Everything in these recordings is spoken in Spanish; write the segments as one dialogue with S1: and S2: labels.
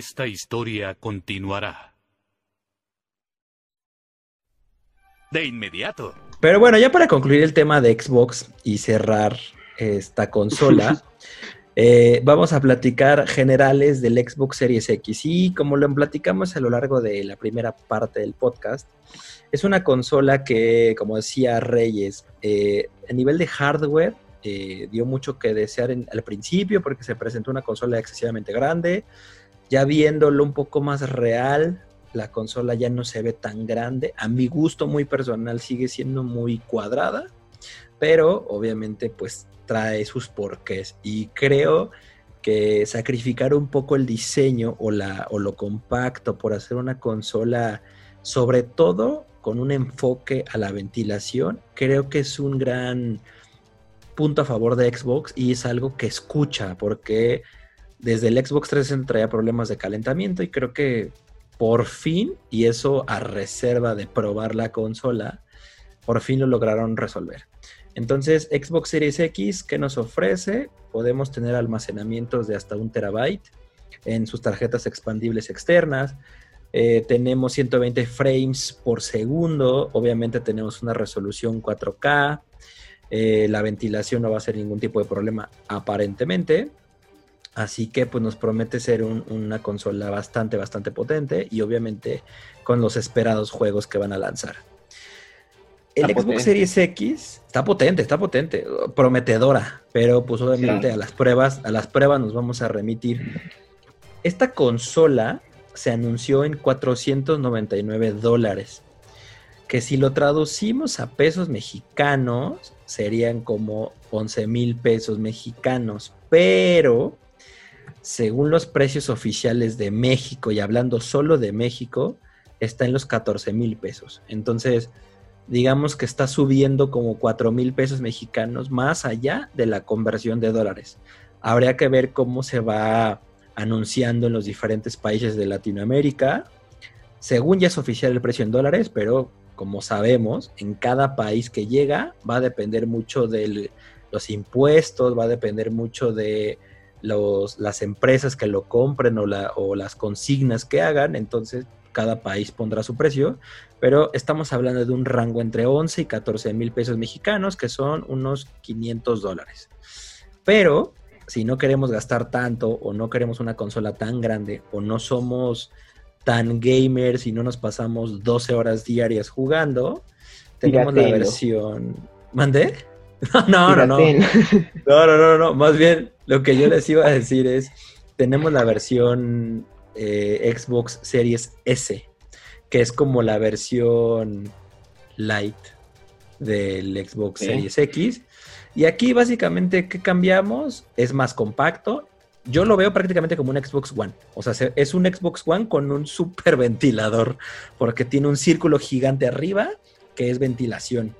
S1: Esta historia continuará. De inmediato.
S2: Pero bueno, ya para concluir el tema de Xbox y cerrar esta consola, eh, vamos a platicar generales del Xbox Series X. Y como lo platicamos a lo largo de la primera parte del podcast, es una consola que, como decía Reyes, eh, a nivel de hardware eh, dio mucho que desear al principio porque se presentó una consola excesivamente grande. Ya viéndolo un poco más real, la consola ya no se ve tan grande. A mi gusto muy personal sigue siendo muy cuadrada, pero obviamente pues trae sus porqués. Y creo que sacrificar un poco el diseño o, la, o lo compacto por hacer una consola, sobre todo con un enfoque a la ventilación, creo que es un gran punto a favor de Xbox y es algo que escucha, porque desde el Xbox 360 traía problemas de calentamiento y creo que por fin, y eso a reserva de probar la consola, por fin lo lograron resolver. Entonces, Xbox Series X, ¿qué nos ofrece? Podemos tener almacenamientos de hasta un terabyte en sus tarjetas expandibles externas. Eh, tenemos 120 frames por segundo. Obviamente tenemos una resolución 4K. Eh, la ventilación no va a ser ningún tipo de problema aparentemente. Así que pues nos promete ser una consola bastante, bastante potente y obviamente con los esperados juegos que van a lanzar. El Xbox Series X está potente, está potente, prometedora, pero pues obviamente a las pruebas, a las pruebas nos vamos a remitir. Esta consola se anunció en 499 dólares, que si lo traducimos a pesos mexicanos serían como 11 mil pesos mexicanos, pero según los precios oficiales de México y hablando solo de México, está en los 14 mil pesos. Entonces, digamos que está subiendo como 4 mil pesos mexicanos más allá de la conversión de dólares. Habría que ver cómo se va anunciando en los diferentes países de Latinoamérica. Según ya es oficial el precio en dólares, pero como sabemos, en cada país que llega va a depender mucho de los impuestos, va a depender mucho de las empresas que lo compren o, o las consignas que hagan, entonces cada país pondrá su precio, pero estamos hablando de un rango entre 11 y 14 mil pesos mexicanos, que son unos 500 dólares. Pero si no queremos gastar tanto o no queremos una consola tan grande o no somos tan gamers y no nos pasamos 12 horas diarias jugando, tenemos la versión... ¿Mandé? No, no, no, no. No, no, no, no. Más bien, lo que yo les iba a decir es, tenemos la versión eh, Xbox Series S, que es como la versión light del Xbox Series X. Y aquí básicamente, ¿qué cambiamos? Es más compacto. Yo lo veo prácticamente como un Xbox One. O sea, es un Xbox One con un super ventilador, porque tiene un círculo gigante arriba que es ventilación.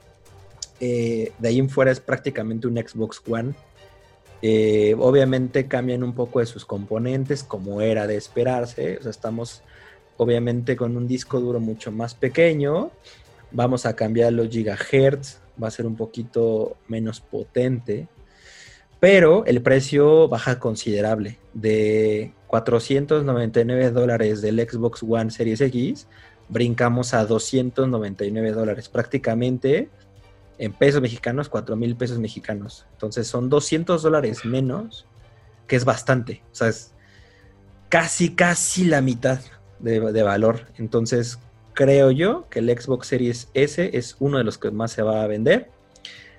S2: Eh, de ahí en fuera es prácticamente un Xbox One. Eh, obviamente cambian un poco de sus componentes, como era de esperarse. O sea, estamos obviamente con un disco duro mucho más pequeño. Vamos a cambiar los gigahertz, va a ser un poquito menos potente. Pero el precio baja considerable. De 499 dólares del Xbox One Series X, brincamos a 299 dólares. Prácticamente en pesos mexicanos, 4 mil pesos mexicanos. Entonces son 200 dólares menos, que es bastante. O sea, es casi, casi la mitad de, valor. Entonces creo yo que el Xbox Series S es uno de los que más se va a vender.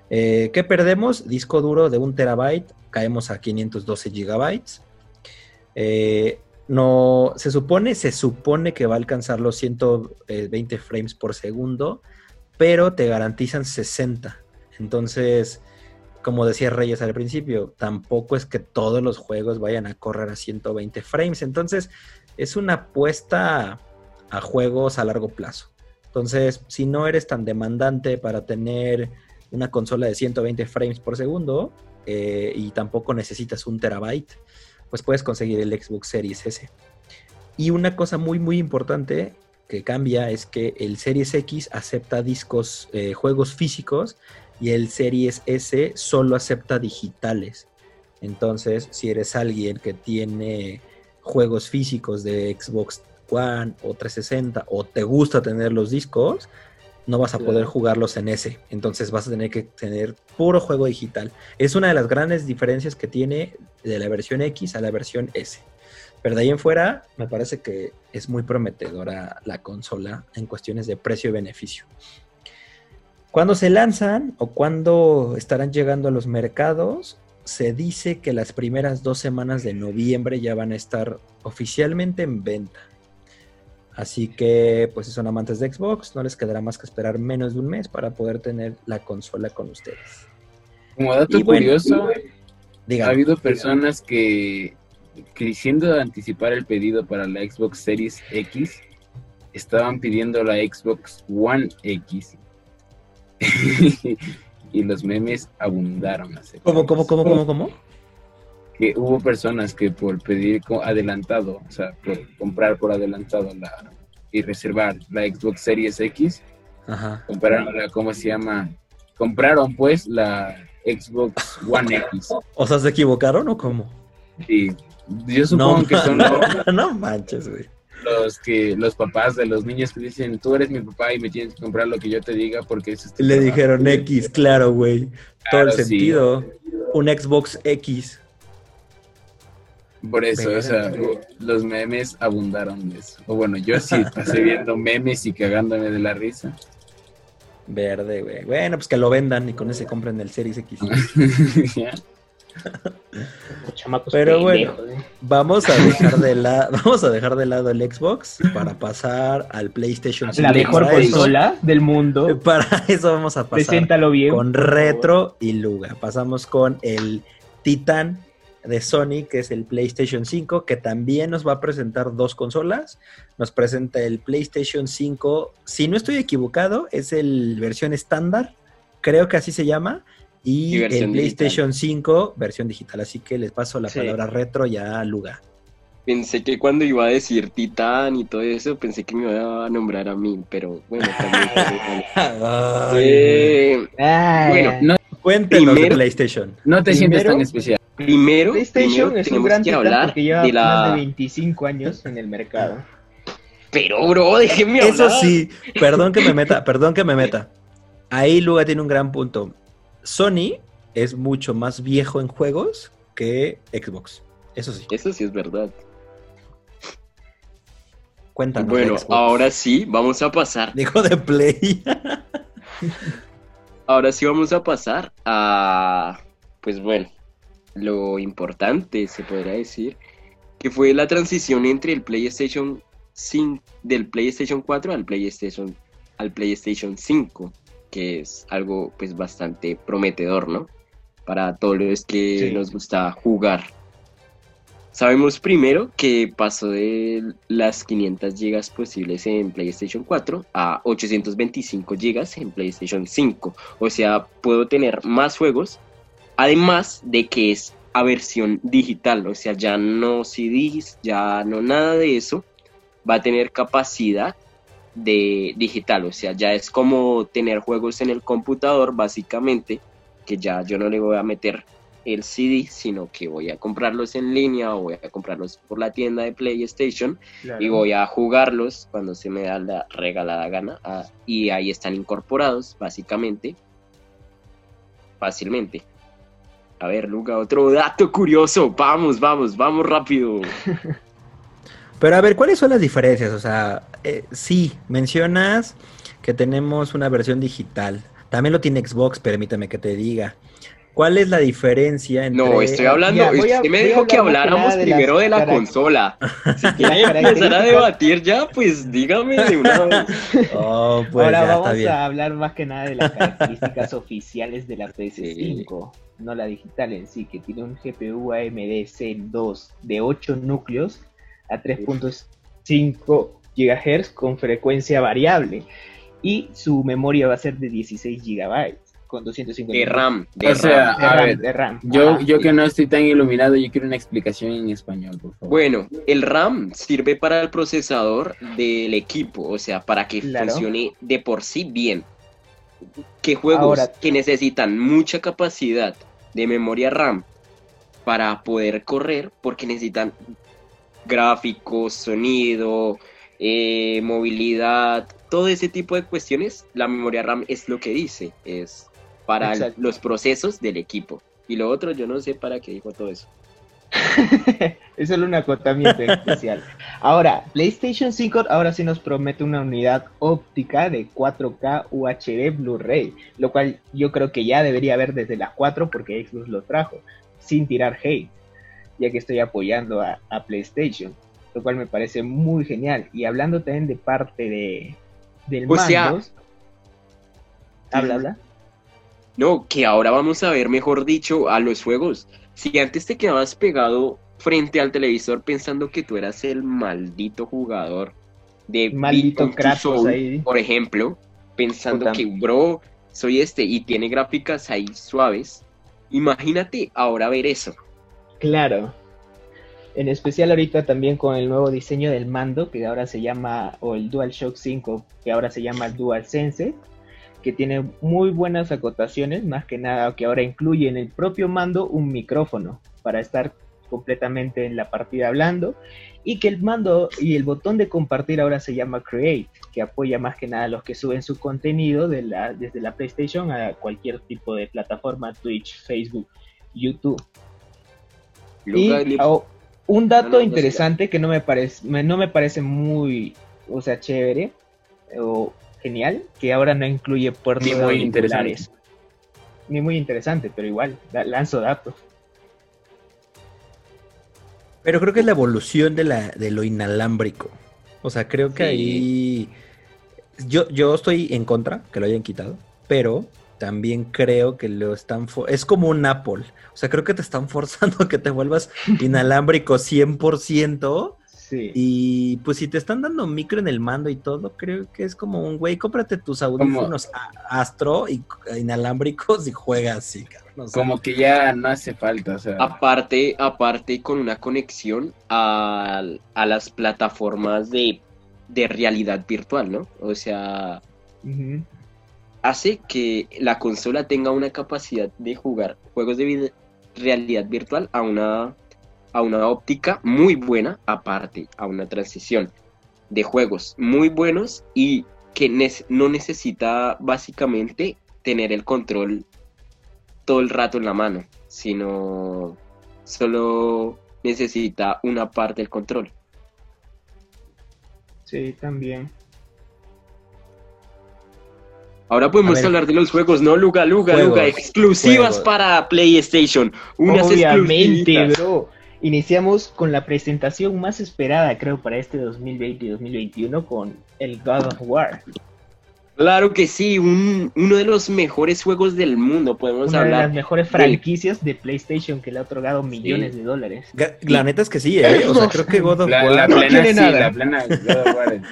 S2: Eh, ¿Qué perdemos? Disco duro de un terabyte, caemos a 512 gigabytes. Eh, no, se supone, se supone que va a alcanzar los 120 frames por segundo pero te garantizan 60. Entonces, como decía Reyes al principio, tampoco es que todos los juegos vayan a correr a 120 frames. Entonces, es una apuesta a juegos a largo plazo. Entonces, si no eres tan demandante para tener una consola de 120 frames por segundo eh, y tampoco necesitas un terabyte, pues puedes conseguir el Xbox Series S. Y una cosa muy, muy importante que cambia es que el Series X acepta discos, eh, juegos físicos y el Series S solo acepta digitales. Entonces, si eres alguien que tiene juegos físicos de Xbox One o 360 o te gusta tener los discos, no vas a poder jugarlos en ese. Entonces vas a tener que tener puro juego digital. Es una de las grandes diferencias que tiene de la versión X a la versión S. Pero de ahí en fuera, me parece que es muy prometedora la consola en cuestiones de precio y beneficio. Cuando se lanzan o cuando estarán llegando a los mercados, se dice que las primeras dos semanas de noviembre ya van a estar oficialmente en venta. Así que, pues si son amantes de Xbox, no les quedará más que esperar menos de un mes para poder tener la consola con ustedes.
S3: Como dato curioso, ha habido personas que, quisiendo anticipar el pedido para la Xbox Series X, estaban pidiendo la Xbox One X. y los memes abundaron.
S2: ¿Cómo, cómo, cómo, cómo, cómo?
S3: Que hubo personas que por pedir adelantado, o sea, por comprar por adelantado la, y reservar la Xbox Series X, compraron la, ¿cómo se llama? Compraron pues la Xbox One X.
S2: O sea, ¿se equivocaron o cómo?
S3: Sí, yo supongo que son...
S2: no manches, güey
S3: los que los papás de los niños que dicen, tú eres mi papá y me tienes que comprar lo que yo te diga porque es
S2: Le dijeron X, claro, güey. Todo el sentido. Un Xbox X.
S3: Por eso, o sea, los memes abundaron de eso. O bueno, yo sí pasé viendo memes y cagándome de la risa.
S2: Verde, güey. Bueno, pues que lo vendan y con ese compren el Series X. Pero bueno, ¿eh? Vamos a dejar de la, vamos a dejar de lado el Xbox para pasar al PlayStation
S4: 5. La mejor consola del mundo.
S2: Para eso vamos a pasar con Retro y Luga. Pasamos con el Titan de Sony, que es el PlayStation 5, que también nos va a presentar dos consolas. Nos presenta el PlayStation 5, si no estoy equivocado, es el versión estándar, creo que así se llama, y, el PlayStation 5, versión digital. Así que les paso la palabra retro ya a Luga.
S5: Pensé que cuando iba a decir Titán y todo eso, pensé que me iba a nombrar a mí, pero bueno, también.
S2: eh, bueno, no, cuéntenos de PlayStation.
S3: No te sientes tan especial.
S5: Primero,
S4: PlayStation es un gran que hablar porque lleva de más de 25 años en el mercado.
S5: Pero, bro, déjeme
S2: hablar. Eso sí, perdón que me meta, perdón que me meta. Ahí Luga tiene un gran punto. Sony es mucho más viejo en juegos que Xbox. Eso sí.
S5: Eso sí es verdad.
S2: Cuéntanos.
S5: Bueno, ahora sí, vamos a pasar.
S2: Dijo de Play.
S5: ahora sí vamos a pasar a, pues bueno, lo importante, se podría decir, que fue la transición entre el PlayStation 5, del PlayStation 4 al PlayStation, al PlayStation 5 que es algo pues bastante prometedor, ¿no? Para todos los que nos gusta jugar. Sabemos primero que pasó de las 500 gigas posibles en PlayStation 4 a 825 gigas en PlayStation 5. O sea, puedo tener más juegos, además de que es a versión digital, o sea, ya no CDs, ya no nada de eso. Va a tener capacidad de digital, o sea, ya es como tener juegos en el computador básicamente, que ya yo no le voy a meter el CD, sino que voy a comprarlos en línea o voy a comprarlos por la tienda de PlayStation y voy a jugarlos cuando se me da la regalada gana ah, y ahí están incorporados básicamente fácilmente. A ver, Luca, otro dato curioso. Vamos, vamos, vamos rápido.
S2: Pero a ver, ¿cuáles son las diferencias? O sea, eh, sí, mencionas que tenemos una versión digital. También lo tiene Xbox, permítame que te diga. ¿Cuál es la diferencia entre...
S5: No, estoy hablando, usted me dijo que habláramos primero de la consola. Si quiere empezar a debatir ya, pues dígame de una vez.
S4: Oh, pues Ahora vamos a hablar más que nada de las características oficiales de la PS5, no la digital en sí, que tiene un GPU AMD Zen 2 de 8 núcleos a 3.5 GHz con frecuencia variable y su memoria va a ser de 16 GB con 250
S5: de RAM,
S3: de, RAM, Yo, yo que no estoy tan iluminado, yo quiero una explicación en español, por favor.
S5: Bueno, el RAM sirve para el procesador del equipo, o sea, para que funcione de por sí bien. ¿Qué juegos que necesitan mucha capacidad de memoria RAM para poder correr? Porque necesitan gráficos, sonido, eh, movilidad, todo ese tipo de cuestiones, la memoria RAM es lo que dice, es para los procesos del equipo. Y lo otro, yo no sé para qué dijo todo eso.
S4: es solo un acotamiento especial. Ahora, PlayStation 5 ahora sí nos promete una unidad óptica de 4K UHD Blu-ray, lo cual yo creo que ya debería haber desde la 4 porque Xbox lo trajo, sin tirar hate, ya que estoy apoyando a, PlayStation, lo cual me parece muy genial. Y hablando también de parte de del
S5: o habla, habla. No, que ahora vamos a ver, mejor dicho, a los juegos si antes te quedabas pegado frente al televisor pensando que tú eras el maldito jugador de
S4: maldito Kratos ahí.
S5: por ejemplo, pensando que bro, soy este y tiene gráficas ahí suaves. Imagínate ahora ver eso.
S4: Claro. En especial ahorita también con el nuevo diseño del mando que ahora se llama o el DualShock 5 que ahora se llama DualSense que tiene muy buenas acotaciones, más que nada que ahora incluye en el propio mando un micrófono para estar completamente en la partida hablando y que el mando y el botón de compartir ahora se llama Create, que apoya más que nada a los que suben su contenido desde la PlayStation a cualquier tipo de plataforma, Twitch, Facebook, YouTube. Y un dato interesante que no me parece, no me parece muy, o sea, chévere, o genial que ahora no incluye puertos Ni muy interesante. Ni muy interesante, pero igual, lanzo datos.
S2: Pero creo que es la evolución de, la, de lo inalámbrico. O sea, creo que ahí. Yo, yo estoy en contra que lo hayan quitado, pero también creo que lo están. Es como un Apple. O sea, creo que te están forzando a que te vuelvas inalámbrico 100%. Y pues si te están dando micro en el mando y todo, creo que es como un güey, cómprate tus audífonos Astro y inalámbricos y juega así, cabrón.
S3: como que ya no hace falta, o sea.
S5: Aparte, aparte con una conexión a, las plataformas de, realidad virtual, ¿no? O sea, hace que la consola tenga una capacidad de jugar juegos de realidad virtual a una a una óptica muy buena, aparte a una transición de juegos muy buenos y que no necesita básicamente tener el control todo el rato en la mano, sino solo necesita una parte del control.
S4: Sí, también.
S5: Ahora podemos hablar de los juegos, ¿no? Luga, Luga, Luga, exclusivas para PlayStation.
S4: Unas Obviamente, bro. Iniciamos con la presentación más esperada, creo, para este 2020 y 2021 con el God of War.
S5: Claro que sí, uno de los mejores juegos del mundo, podemos hablar. Una de las
S4: mejores franquicias de PlayStation que le ha otorgado millones de dólares.
S2: La neta es que sí, ¿eh? O sea, creo que God of War... no tiene nada. God of War.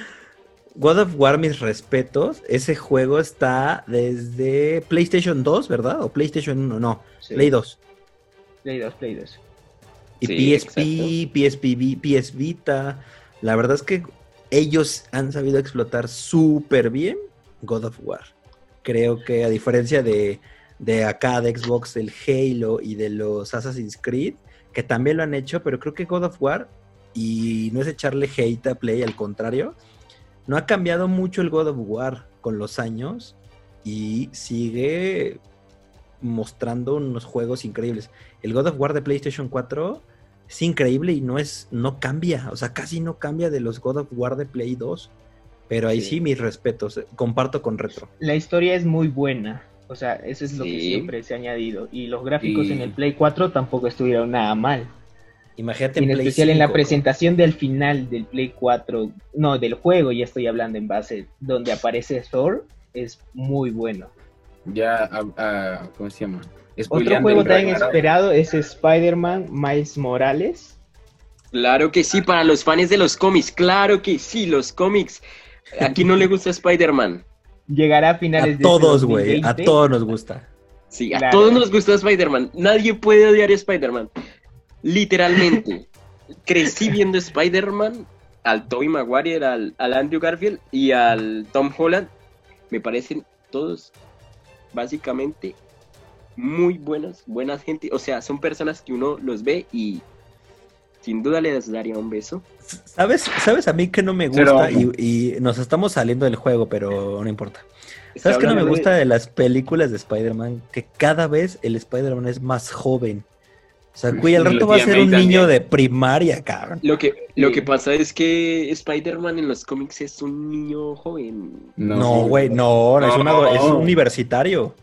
S2: God of War, mis respetos, ese juego está desde PlayStation 2, ¿verdad? O PlayStation 1, no, Play 2.
S4: Play 2, Play 2.
S2: Y PSP, PSP, PS Vita. La verdad es que ellos han sabido explotar súper bien God of War. Creo que a diferencia de, de acá de Xbox, del Halo y de los Assassin's Creed, que también lo han hecho, pero creo que God of War, y no es echarle hate a Play, al contrario, no ha cambiado mucho el God of War con los años y sigue mostrando unos juegos increíbles. El God of War de PlayStation 4 es increíble y no es, no cambia, o sea, casi no cambia de los God of War de Play 2. Pero ahí sí, mis respetos, eh, comparto con Retro.
S4: La historia es muy buena, o sea, eso es lo que siempre se ha añadido. Y los gráficos en el Play 4 tampoco estuvieron nada mal.
S2: Imagínate
S4: en, especial en la presentación del final del Play 4, no, del juego, ya estoy hablando en base, donde aparece Thor, es muy bueno.
S3: Ya, ¿cómo se llama?
S4: Otro juego tan esperado es Spider-Man Miles Morales.
S5: Claro que sí, para los fans de los cómics, claro que sí, los cómics. Aquí no le gusta Spider-Man.
S4: Llegará a finales
S2: a de todos, güey, a todos nos gusta.
S5: Sí, a todos nos gusta Spider-Man. Nadie puede odiar a Spider-Man. Literalmente. Crecí viendo Spider-Man, al Tobey Maguire, al, al Andrew Garfield y al Tom Holland. Me parecen todos básicamente muy buenas, buenas gente, o sea, son personas que uno los ve y sin duda les daría un beso.
S2: ¿Sabes, ¿Sabes a mí que no me gusta? Y, nos estamos saliendo del juego, pero no importa. ¿Sabes qué no me gusta de las películas de Spider-Man? Que cada vez el Spider-Man es más joven. O sea, güey, al rato va a ser un niño de primaria, cabrón.
S5: Lo que, lo que pasa es que Spider-Man en los cómics es un niño joven.
S2: No, güey, no, Es, es, un universitario.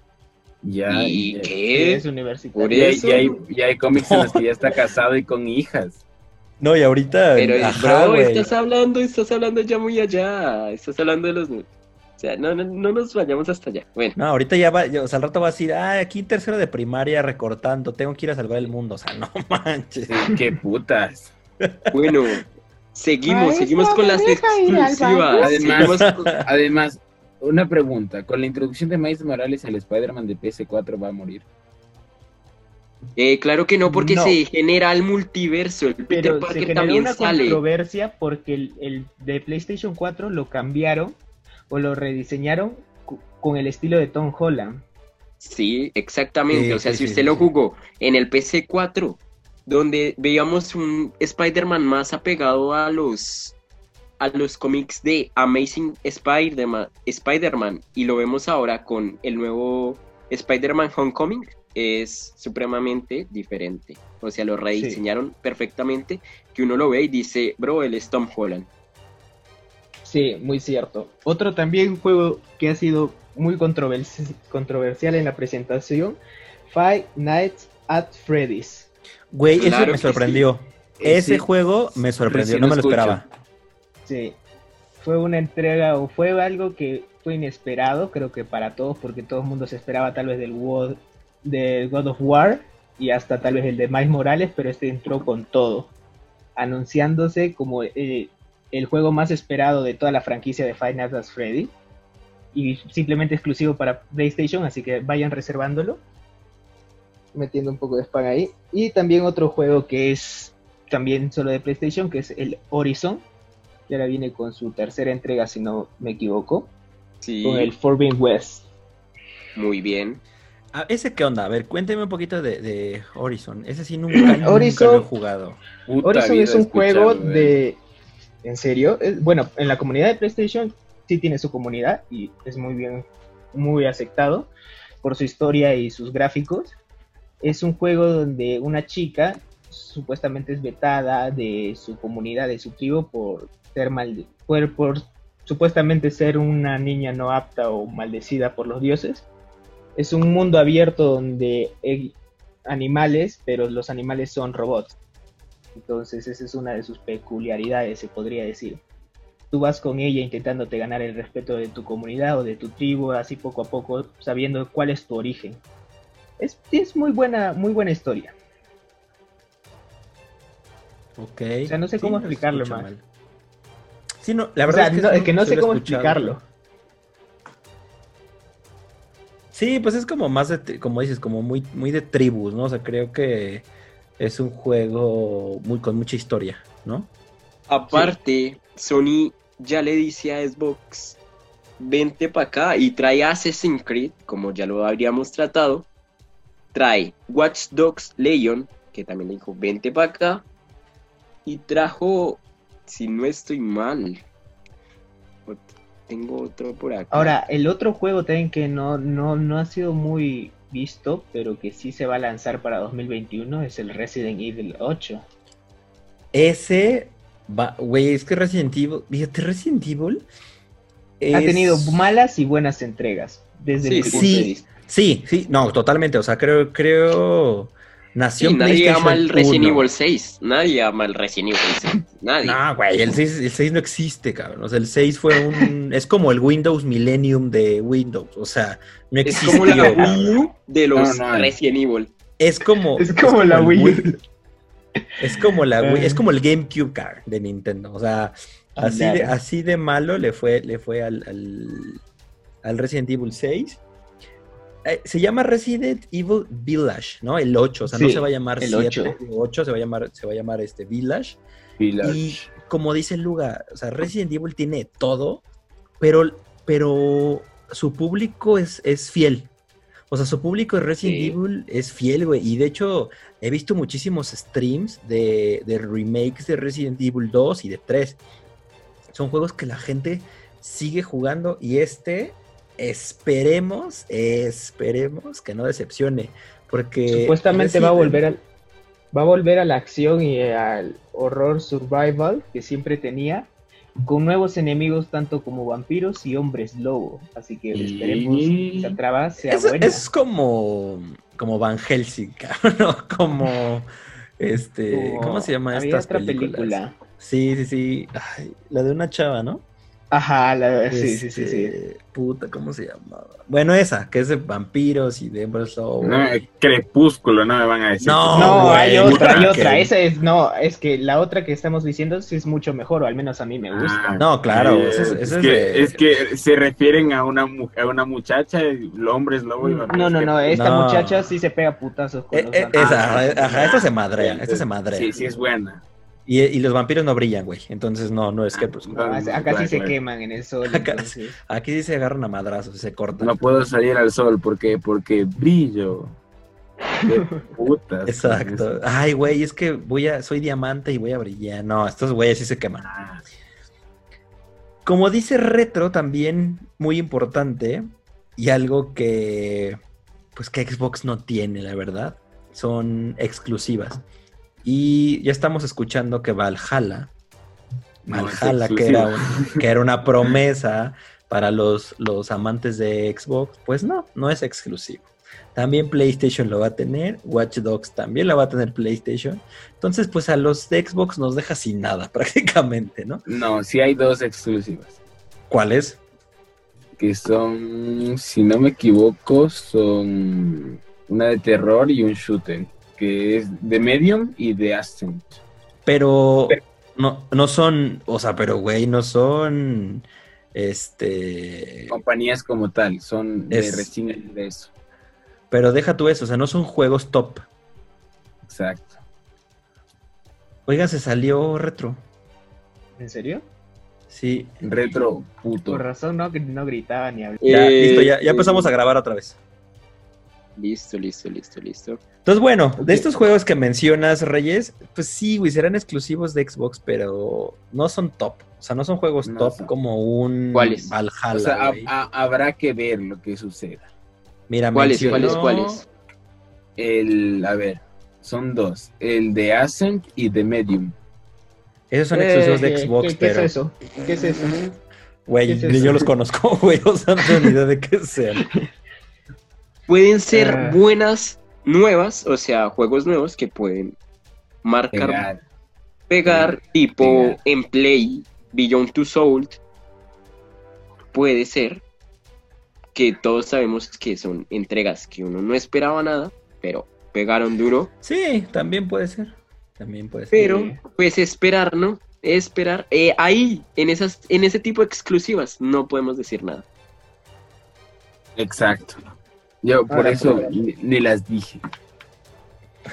S3: Ya,
S5: ¿Y qué?
S4: Es universitario.
S3: Ya, hay, ya hay cómics en los que ya está casado y con hijas.
S2: No, y ahorita.
S5: Pero, ajá, estás hablando, estás hablando ya muy allá. Estás hablando de los o sea, no, no, no, nos vayamos hasta allá. Bueno.
S2: No, ahorita ya va, o sea, al rato va a decir, ah, aquí tercero de primaria recortando, tengo que ir a salvar el mundo. O sea, no manches.
S3: qué putas.
S5: Bueno, seguimos, seguimos con las exclusivas.
S3: Además, además, una pregunta, con la introducción de Miles Morales, el Spider-Man de PS4 va a morir.
S5: Eh, claro que no, porque se genera el multiverso. El
S4: Peter Parker se generó también una controversia porque el, el de PlayStation 4 lo cambiaron o lo rediseñaron con el estilo de Tom Holland.
S5: Sí, exactamente. o sea, si usted lo jugó en el PC4, donde veíamos un Spider-Man más apegado a los a los cómics de Amazing Spider-Man Spider y lo vemos ahora con el nuevo Spider-Man Homecoming, es supremamente diferente. O sea, lo rediseñaron perfectamente, que uno lo ve y dice, bro, él es Tom Holland.
S4: Sí, muy cierto. Otro también juego que ha sido muy controversial en la presentación, Five Nights at Freddy's.
S2: Güey, eso me sorprendió. Ese juego me sorprendió, no me lo esperaba.
S4: Sí, fue una entrega o fue algo que fue inesperado, creo que para todos, porque todo el mundo se esperaba tal vez del God, del God of War y hasta tal vez el de Miles Morales, pero este entró con todo, anunciándose como eh, el juego más esperado de toda la franquicia de Five Nights at Freddy y simplemente exclusivo para PlayStation, así que vayan reservándolo. Metiendo un poco de spam ahí. Y también otro juego que es también solo de PlayStation, que es el Horizon. Y ahora viene con su tercera entrega, si no me equivoco.
S5: Sí.
S4: Con el Forbidden West.
S5: Muy bien.
S2: Ah, ¿Ese qué onda? A ver, cuénteme un poquito de, Horizon. Ese sí nunca, lo he jugado.
S4: Horizon es un juego de en serio. bueno, en la comunidad de PlayStation sí tiene su comunidad y es muy bien, muy aceptado por su historia y sus gráficos. Es un juego donde una chica supuestamente es vetada de su comunidad, de su tribu, por ser mal, por, por supuestamente ser una niña no apta o maldecida por los dioses. Es un mundo abierto donde hay animales, pero los animales son robots. Entonces esa es una de sus peculiaridades, se podría decir. Tú vas con ella intentándote ganar el respeto de tu comunidad o de tu tribu, así poco a poco, sabiendo cuál es tu origen. Es, es muy buena, muy buena historia.
S2: Ok.
S4: O sea, no sé cómo explicarlo más.
S2: Sí, no, la verdad
S4: es, que no, sé cómo explicarlo.
S2: Sí, pues es como más de, como dices, como muy, muy de tribus, ¿no? O sea, creo que es un juego muy con mucha historia, ¿no?
S5: Aparte, Sony ya le dice a Xbox, vente para acá y trae Assassin's Creed, como ya lo habríamos tratado. Trae Watch Dogs Legion, que también le dijo, vente para acá. Y trajo, si no estoy mal, tengo otro por acá.
S4: Ahora, el otro juego también que no, no, no ha sido muy visto, pero que sí se va a lanzar para 2021 es el Resident Evil 8.
S2: Ese, va, güey, es que Resident Evil, fíjate, Resident Evil
S4: ha tenido malas y buenas entregas desde
S2: el sí, sí, sí, no, totalmente, o sea, creo, creo Nació
S5: nadie ama el Resident Evil 6. Nadie ama el Resident Evil 6. Nadie.
S2: No, güey, el 6, el 6 no existe, cabrón. O sea, el 6 fue un. es como el Windows Millennium de Windows. O sea, no existe.
S5: Es como la Wii U de los Resident Evil.
S2: Es como.
S4: Es como la Wii U.
S2: Es como la Wii, es como el GameCube car de Nintendo. O sea, así, de, así de malo le fue, le fue al, al, al Resident Evil 6. Eh, se llama Resident Evil Village, ¿no? El 8, o sea, no se va a llamar el 7, 8. se va a llamar, se va a llamar este Village.
S3: Village.
S2: Y como dice Luga, o sea, Resident Evil tiene todo, pero, pero su público es, es fiel. O sea, su público de Resident Evil es fiel, güey. Y de hecho, he visto muchísimos streams de, de, remakes de Resident Evil 2 y de 3. Son juegos que la gente sigue jugando y este, esperemos, esperemos que no decepcione. Porque
S4: supuestamente va a volver al, va a volver a la acción y al horror survival que siempre tenía con nuevos enemigos tanto como vampiros y hombres lobo. Así que esperemos que la traba sea
S2: es,
S4: buena.
S2: Es como, como Van Helsing, ¿no? Como este, ¿cómo se llama esta película? Sí, sí, sí. la de una chava, ¿no?
S4: Ajá, la, sí, sí, sí, sí.
S2: Este, puta, ¿cómo se llamaba? Bueno, esa, que es de vampiros y de.
S3: No, Crepúsculo, no me van a decir.
S4: No, no hay otra, hay otra. Esa es, no, es que la otra que estamos diciendo sí es mucho mejor, o al menos a mí me gusta.
S2: Ah, no, claro.
S3: es, que, es, que, se refieren a una, a una muchacha, el hombre es lobo y vampiros.
S4: No, no, no, esta muchacha sí se pega putazos con
S2: eh, los eh, esa, ajá, esta se madrea, esta se madrea.
S3: Sí, sí es buena.
S2: Y, los vampiros no brillan, güey. Entonces no, no es que pues.
S4: acá sí se queman en el sol.
S2: aquí sí se agarran a madrazos y se cortan.
S3: No puedo salir al sol porque, porque brillo. Qué putas.
S2: Exacto. Ay, güey, es que voy a, soy diamante y voy a brillar. No, estos güeyes sí se queman. Ah. Como dice Retro, también muy importante, y algo que pues que Xbox no tiene, la verdad, son exclusivas. Y ya estamos escuchando que Valhalla, Valhalla, que, era que era una promesa para los, los amantes de Xbox, pues no, no es exclusivo. También PlayStation lo va a tener, Watch Dogs también la va a tener PlayStation. Entonces, pues a los de Xbox nos deja sin nada prácticamente, ¿no?
S3: No, sí hay dos exclusivas.
S2: ¿Cuáles?
S3: Que son, si no me equivoco, son una de terror y un shooter que es de Medium y de Ascent.
S2: Pero no, no son, o sea, pero güey, no son este
S3: compañías como tal, son de recién de eso.
S2: Pero deja tú eso, o sea, no son juegos top.
S3: Exacto.
S2: Oiga, se salió retro.
S4: ¿En serio?
S2: Sí.
S3: Retro, puto.
S4: Por razón no, no gritaba ni hablaba.
S2: Ya, listo, ya, ya empezamos a grabar otra vez.
S5: Listo, listo, listo, listo.
S2: Entonces, bueno, de estos juegos que mencionas, Reyes, pues sí, güey, serán exclusivos de Xbox, pero no son top. O sea, no son juegos top como un
S5: ¿Cuáles?
S2: Valhalla.
S3: O sea, habrá que ver lo que suceda.
S2: Mira,
S5: ¿cuáles, cuáles, cuáles?
S3: El, a ver, son dos: el de Ascent y de Medium.
S2: Esos son exclusivos de eh, Xbox,
S4: ¿qué,
S2: pero.
S4: ¿Qué es eso? ¿Qué es eso?
S2: Güey, ni yo los conozco, güey, o sea, no tengo ni idea de qué sean.
S5: Pueden ser ah. buenas nuevas, o sea, juegos nuevos que pueden marcar, pegar, tipo en Play, Beyond Two Soul. Puede ser que todos sabemos que son entregas que uno no esperaba nada, pero pegaron duro.
S2: Sí, también puede ser. También puede ser.
S5: Pero, pues esperar, ¿no? Esperar. Eh, ahí, en esas, en ese tipo de exclusivas, no podemos decir nada.
S3: Exacto. Yo por eso ni, las dije.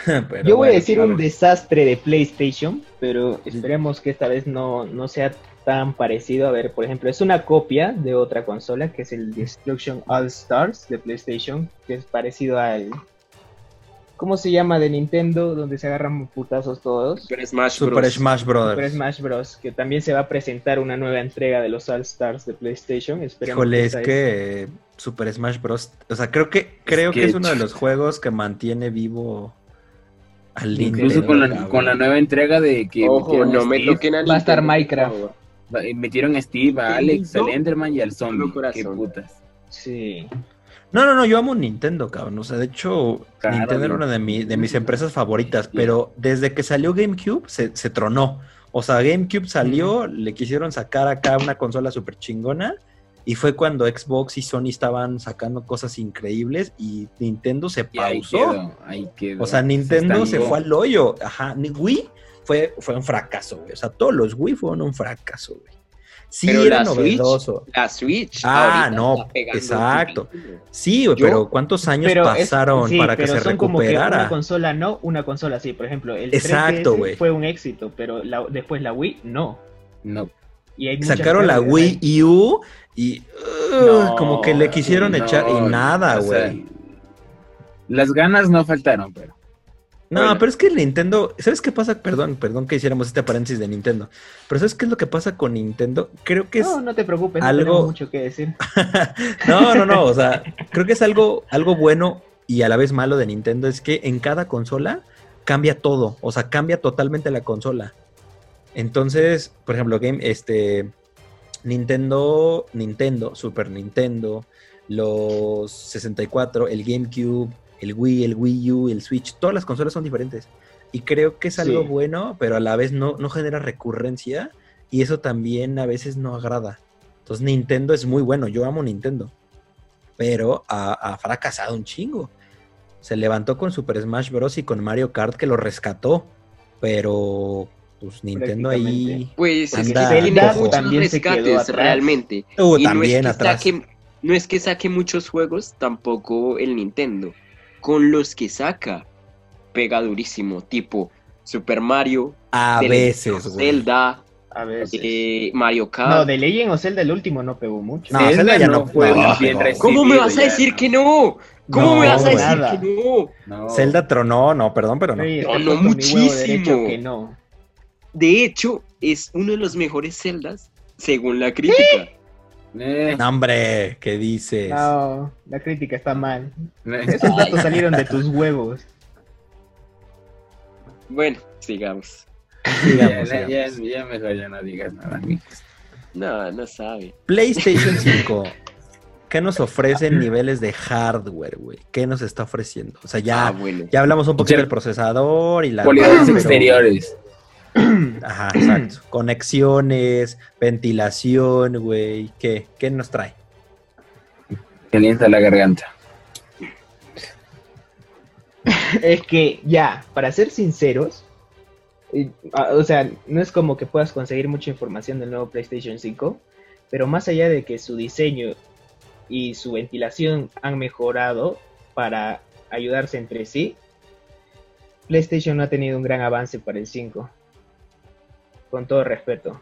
S4: Yo voy a decir un desastre de PlayStation, pero esperemos que esta vez no, no sea tan parecido. A ver, por ejemplo, es una copia de otra consola que es el Destruction All Stars de PlayStation, que es parecido al ¿Cómo se llama de Nintendo? Donde se agarran putazos todos.
S5: Super Smash
S2: Bros. Super Smash Bros.
S4: Super Smash Bros. Que también se va a presentar una nueva entrega de los All Stars de PlayStation. Esperemos
S2: Híjole, es que Super Smash Bros. O sea, creo que creo que es uno de los juegos que mantiene vivo
S3: al Nintendo. Incluso con la, con la nueva entrega de que.
S5: Ojo, no me toquen
S4: al Va a estar Minecraft.
S3: Metieron a Steve, a Alex, al Enderman y al Zombie. Qué putas.
S4: Sí.
S2: No, no, no, yo amo Nintendo, cabrón. O sea, de hecho, Nintendo era una de, de, mis empresas favoritas, pero desde que salió GameCube se, tronó. O sea, GameCube salió, le quisieron sacar acá una consola súper chingona. Y fue cuando Xbox y Sony estaban sacando cosas increíbles y Nintendo se pausó.
S3: Ahí quedó,
S2: O sea, Nintendo se, fue al hoyo. Ajá, Wii fue, fue un fracaso, güey. O sea, todos los Wii fueron un fracaso, güey. Sí, era novedoso.
S5: la Switch.
S2: Ah, no, exacto. Sí, pero ¿cuántos años pasaron para que se recuperara?
S4: una consola no, una consola sí. Por ejemplo, el exacto, 3 fue un éxito, pero después la Wii no.
S3: No.
S2: Y Sacaron la Wii U y uh, como que le quisieron echar y nada, güey.
S3: Las ganas no faltaron, pero.
S2: No, pero es que Nintendo, ¿sabes qué pasa? Perdón, perdón que hiciéramos este paréntesis de Nintendo. Pero ¿sabes qué es lo que pasa con Nintendo? Creo que es
S4: No, no te preocupes, algo no mucho que decir.
S2: no, no, no, o sea, creo que es algo algo bueno y a la vez malo de Nintendo es que en cada consola cambia todo, o sea, cambia totalmente la consola. Entonces, por ejemplo, game este Nintendo, Nintendo, Super Nintendo, los 64, el GameCube, el Wii, el Wii U, el Switch, todas las consolas son diferentes. Y creo que es algo bueno, pero a la vez no, no genera recurrencia y eso también a veces no agrada. Entonces Nintendo es muy bueno, yo amo Nintendo, pero ha, fracasado un chingo. Se levantó con Super Smash Bros. y con Mario Kart que lo rescató, pero pues Nintendo ahí...
S5: Pues anda también se quedó realmente.
S2: Uh, también atrás.
S5: no es que saque muchos juegos, tampoco el Nintendo con los que saca pega durísimo, tipo Super Mario,
S2: a veces,
S5: Zelda,
S4: a veces.
S5: Eh, Mario Kart.
S4: No, de Legend o Zelda el último no pegó mucho.
S2: No, Zelda, ya no, fue bien
S5: ¿Cómo me vas a decir que no? ¿Cómo me vas a decir que
S2: no? Zelda tronó, no, perdón, pero no.
S5: no, muchísimo. Que no. De hecho, es uno de los mejores Zeldas según la crítica.
S2: Eh. No, hombre, ¿qué dices?
S4: No, la crítica está mal. Esos datos salieron de tus huevos.
S5: Bueno, sigamos.
S3: sigamos, ya, Ya, mejor ya no digas nada,
S5: No, no sabe.
S2: PlayStation 5. ¿Qué nos ofrece en niveles de hardware, güey? ¿Qué nos está ofreciendo? O sea, ya, ah, ya hablamos un poquito del procesador y la...
S3: Polígonos exteriores.
S2: Ajá, exacto. Conexiones, ventilación, güey. ¿Qué, ¿Qué nos trae?
S3: Calienta la garganta.
S4: es que ya, para ser sinceros, o sea, no es como que puedas conseguir mucha información del nuevo PlayStation 5, pero más allá de que su diseño y su ventilación han mejorado para ayudarse entre sí, PlayStation no ha tenido un gran avance para el 5 con todo respeto,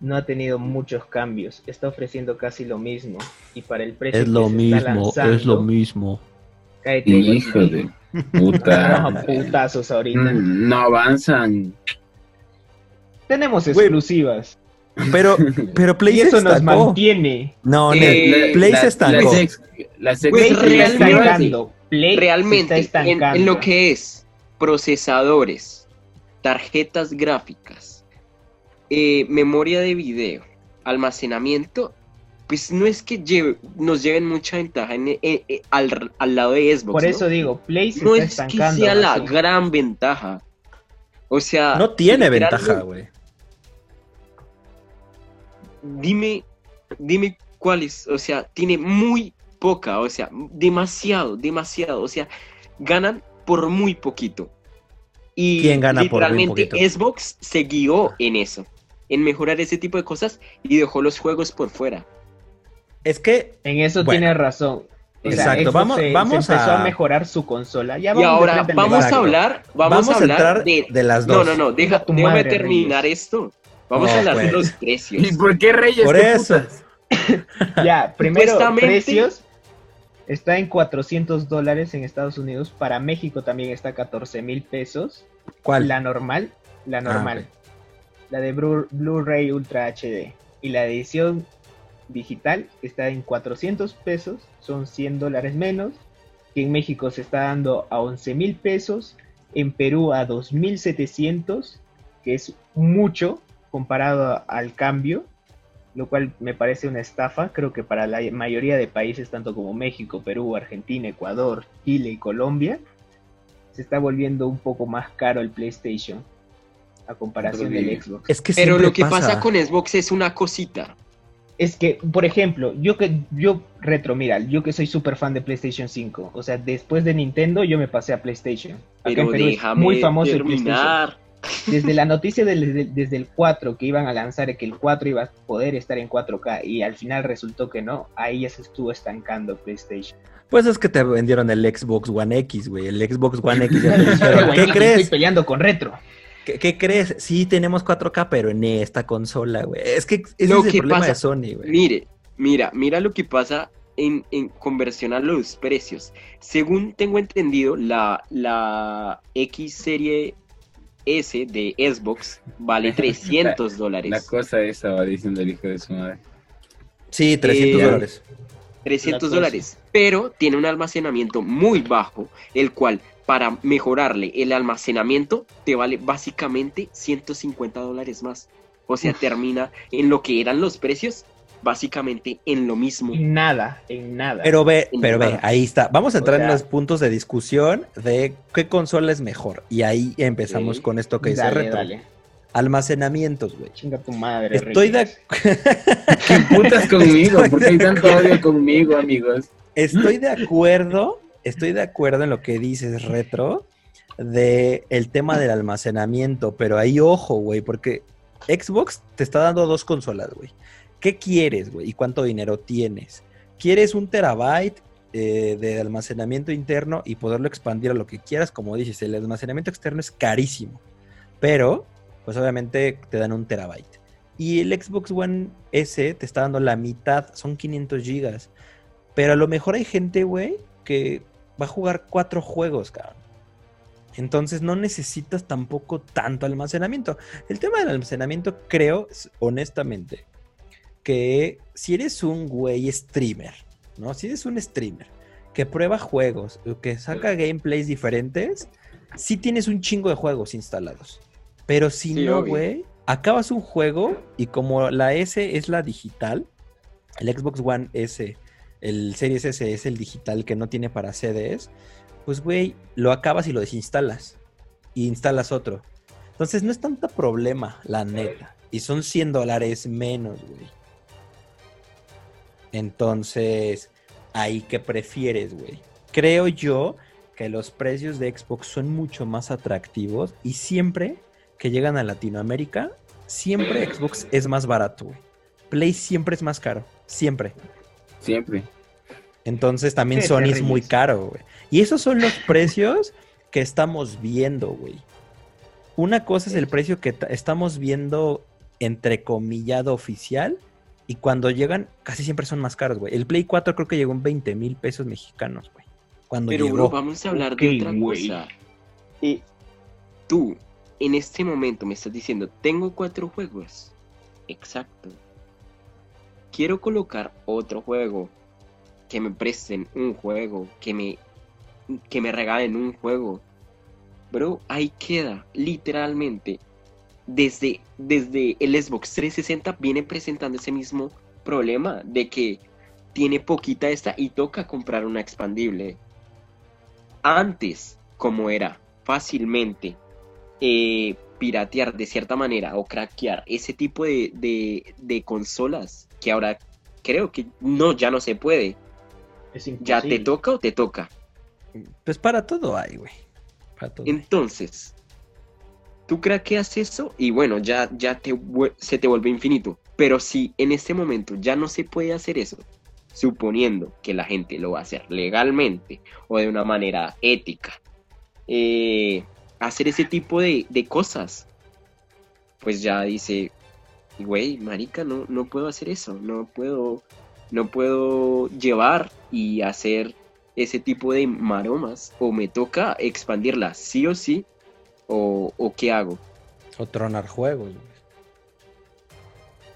S4: no ha tenido muchos cambios, está ofreciendo casi lo mismo y para el precio
S2: es lo mismo, es lo mismo.
S3: Hijo de puta.
S4: putazos ahorita.
S3: Mm, no avanzan.
S4: Tenemos exclusivas.
S2: Pero, pero Play
S4: y eso nos mantiene.
S2: No, eh, Play se estancó.
S5: Play se está estancando. realmente en, lo que es procesadores, tarjetas gráficas, eh, memoria de video, almacenamiento, pues no es que nos lleven mucha ventaja al, lado de Xbox.
S4: Por eso digo, Play
S5: no es que sea la gran ventaja. O sea,
S2: no tiene ventaja, güey.
S5: Dime, dime cuál es, o sea, tiene muy poca, o sea, demasiado, demasiado, o sea, ganan por muy poquito. Y
S2: ¿Quién gana literalmente
S5: por muy Xbox se guió en eso en mejorar ese tipo de cosas y dejó los juegos por fuera.
S2: Es que...
S4: En eso tiene razón.
S2: Exacto, vamos, vamos
S4: empezó a... mejorar su consola.
S5: y ahora vamos a hablar, vamos, a hablar de,
S2: las dos.
S5: No, no, no, deja, déjame terminar esto. Vamos a hablar de los precios.
S3: ¿Y por qué Reyes?
S2: Por eso.
S4: ya, primero precios. Está en 400 dólares en Estados Unidos. Para México también está 14 mil pesos.
S2: ¿Cuál?
S4: La normal. La ah, normal la de Blu-ray Ultra HD. Y la edición digital está en 400 pesos, son 100 dólares menos. Que en México se está dando a 11 mil pesos, en Perú a 2.700, que es mucho comparado al cambio, lo cual me parece una estafa. Creo que para la mayoría de países, tanto como México, Perú, Argentina, Ecuador, Chile y Colombia, se está volviendo un poco más caro el PlayStation a comparación del Xbox.
S2: Es que
S5: Pero lo que pasa. con Xbox es una cosita.
S4: Es que, por ejemplo, yo que yo retro, mira, yo que soy súper fan de PlayStation 5, o sea, después de Nintendo yo me pasé a PlayStation.
S5: Pero déjame muy famoso terminar.
S4: Desde la noticia del, desde el 4 que iban a lanzar que el 4 iba a poder estar en 4K y al final resultó que no, ahí ya se estuvo estancando PlayStation.
S2: Pues es que te vendieron el Xbox One X, güey. El Xbox One X ya te dijeron, ¿qué crees?
S4: Estoy peleando con retro.
S2: ¿Qué, crees? Sí, tenemos 4K, pero en esta consola, güey. Es que ese es el problema de Sony, güey.
S5: Mire, mira, mira lo que pasa en, en, conversión a los precios. Según tengo entendido, la, la X serie S de Xbox vale 300 dólares.
S3: La cosa esa va diciendo el hijo de su madre.
S2: Sí, 300 eh, dólares.
S5: 300 dólares, pero tiene un almacenamiento muy bajo, el cual para mejorarle el almacenamiento te vale básicamente 150 dólares más. O sea, termina en lo que eran los precios, básicamente en lo mismo.
S4: En nada, en nada.
S2: Pero ve, pero ve, ahí está. Vamos a entrar en los puntos de discusión de qué consola es mejor. Y ahí empezamos con esto que dice Retro. Almacenamientos, güey.
S4: Chinga tu madre.
S2: Estoy de
S3: ¿Qué putas conmigo? ¿Por qué hay tanto odio conmigo, amigos?
S2: Estoy de acuerdo, estoy de acuerdo en lo que dices, Retro, de el tema del almacenamiento, pero ahí ojo, güey, porque Xbox te está dando dos consolas, güey. ¿Qué quieres, güey? ¿Y cuánto dinero tienes? ¿Quieres un terabyte eh, de almacenamiento interno y poderlo expandir a lo que quieras? Como dices, el almacenamiento externo es carísimo, pero pues obviamente te dan un terabyte. Y el Xbox One S te está dando la mitad, son 500 gigas. Pero a lo mejor hay gente, güey, que va a jugar cuatro juegos, cabrón. Entonces no necesitas tampoco tanto almacenamiento. El tema del almacenamiento, creo, honestamente, que si eres un güey streamer, ¿no? Si eres un streamer que prueba juegos, que saca gameplays diferentes, sí tienes un chingo de juegos instalados. Pero si no, güey, acabas un juego y como la S es la digital, el Xbox One S, el Series S es el digital que no tiene para CDs, pues, güey, lo acabas y lo desinstalas. Y instalas otro. Entonces no es tanto problema, la neta. Y son 100 dólares menos, güey. Entonces, ahí que prefieres, güey. Creo yo que los precios de Xbox son mucho más atractivos y siempre que llegan a Latinoamérica, siempre Xbox es más barato, güey. Play siempre es más caro, siempre.
S3: Siempre.
S2: Entonces también Sony es muy caro, güey. Y esos son los precios que estamos viendo, güey. Una cosa es el precio que estamos viendo entrecomillado oficial y cuando llegan casi siempre son más caros, güey. El Play 4 creo que llegó en 20 mil pesos mexicanos, güey. Cuando
S5: Pero,
S2: llegó.
S5: vamos a hablar de otra cosa. Y tú, en este momento me estás diciendo, tengo cuatro juegos. Exacto. Quiero colocar otro juego que me presten un juego, que me, que me regalen un juego. Bro, ahí queda, literalmente. Desde, desde el Xbox 360 viene presentando ese mismo problema de que tiene poquita esta y toca comprar una expandible. Antes, como era fácilmente eh, piratear de cierta manera o craquear ese tipo de, de, de consolas que ahora creo que no, ya no se puede. ¿Ya te toca o te toca?
S2: Pues para todo hay, güey.
S5: Entonces, tú craqueas eso y bueno, ya, ya te, se te vuelve infinito. Pero si en este momento ya no se puede hacer eso, suponiendo que la gente lo va a hacer legalmente o de una manera ética, eh, hacer ese tipo de, de, cosas, pues ya dice, güey, marica, no, no puedo hacer eso, no puedo no puedo llevar y hacer ese tipo de maromas o me toca expandirla sí o sí o, qué hago.
S2: O tronar juegos.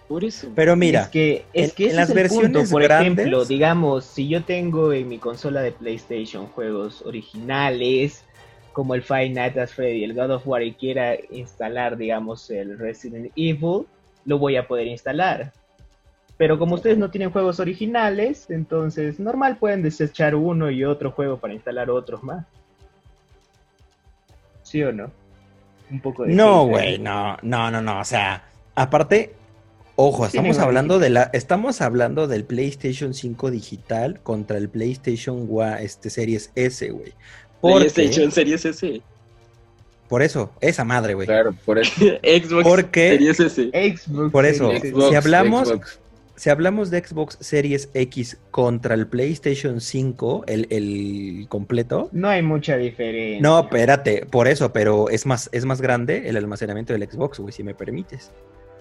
S5: Por eso.
S2: Pero mira,
S4: es que, es que en, las versiones Por ejemplo, digamos, si yo tengo en mi consola de PlayStation juegos originales como el Five Nights at Freddy, el God of War y quiera instalar, digamos, el Resident Evil, lo voy a poder instalar. Pero como ustedes no tienen juegos originales, entonces normal pueden desechar uno y otro juego para instalar otros más. ¿Sí o no?
S2: Un poco de No, güey, no, no, no, no. O sea, aparte, ojo, estamos hablando de la, estamos hablando del PlayStation 5 digital contra el PlayStation este, Series S, güey.
S5: PlayStation Series S.
S2: Por eso, esa madre, güey.
S3: Claro, por eso.
S5: Xbox
S2: Porque,
S5: Series S.
S4: Xbox
S2: por eso, si hablamos, si hablamos de Xbox Series X contra el PlayStation 5, el, completo.
S4: No hay mucha diferencia.
S2: No, espérate, por eso, pero es más, es más grande el almacenamiento del Xbox, güey, si me permites.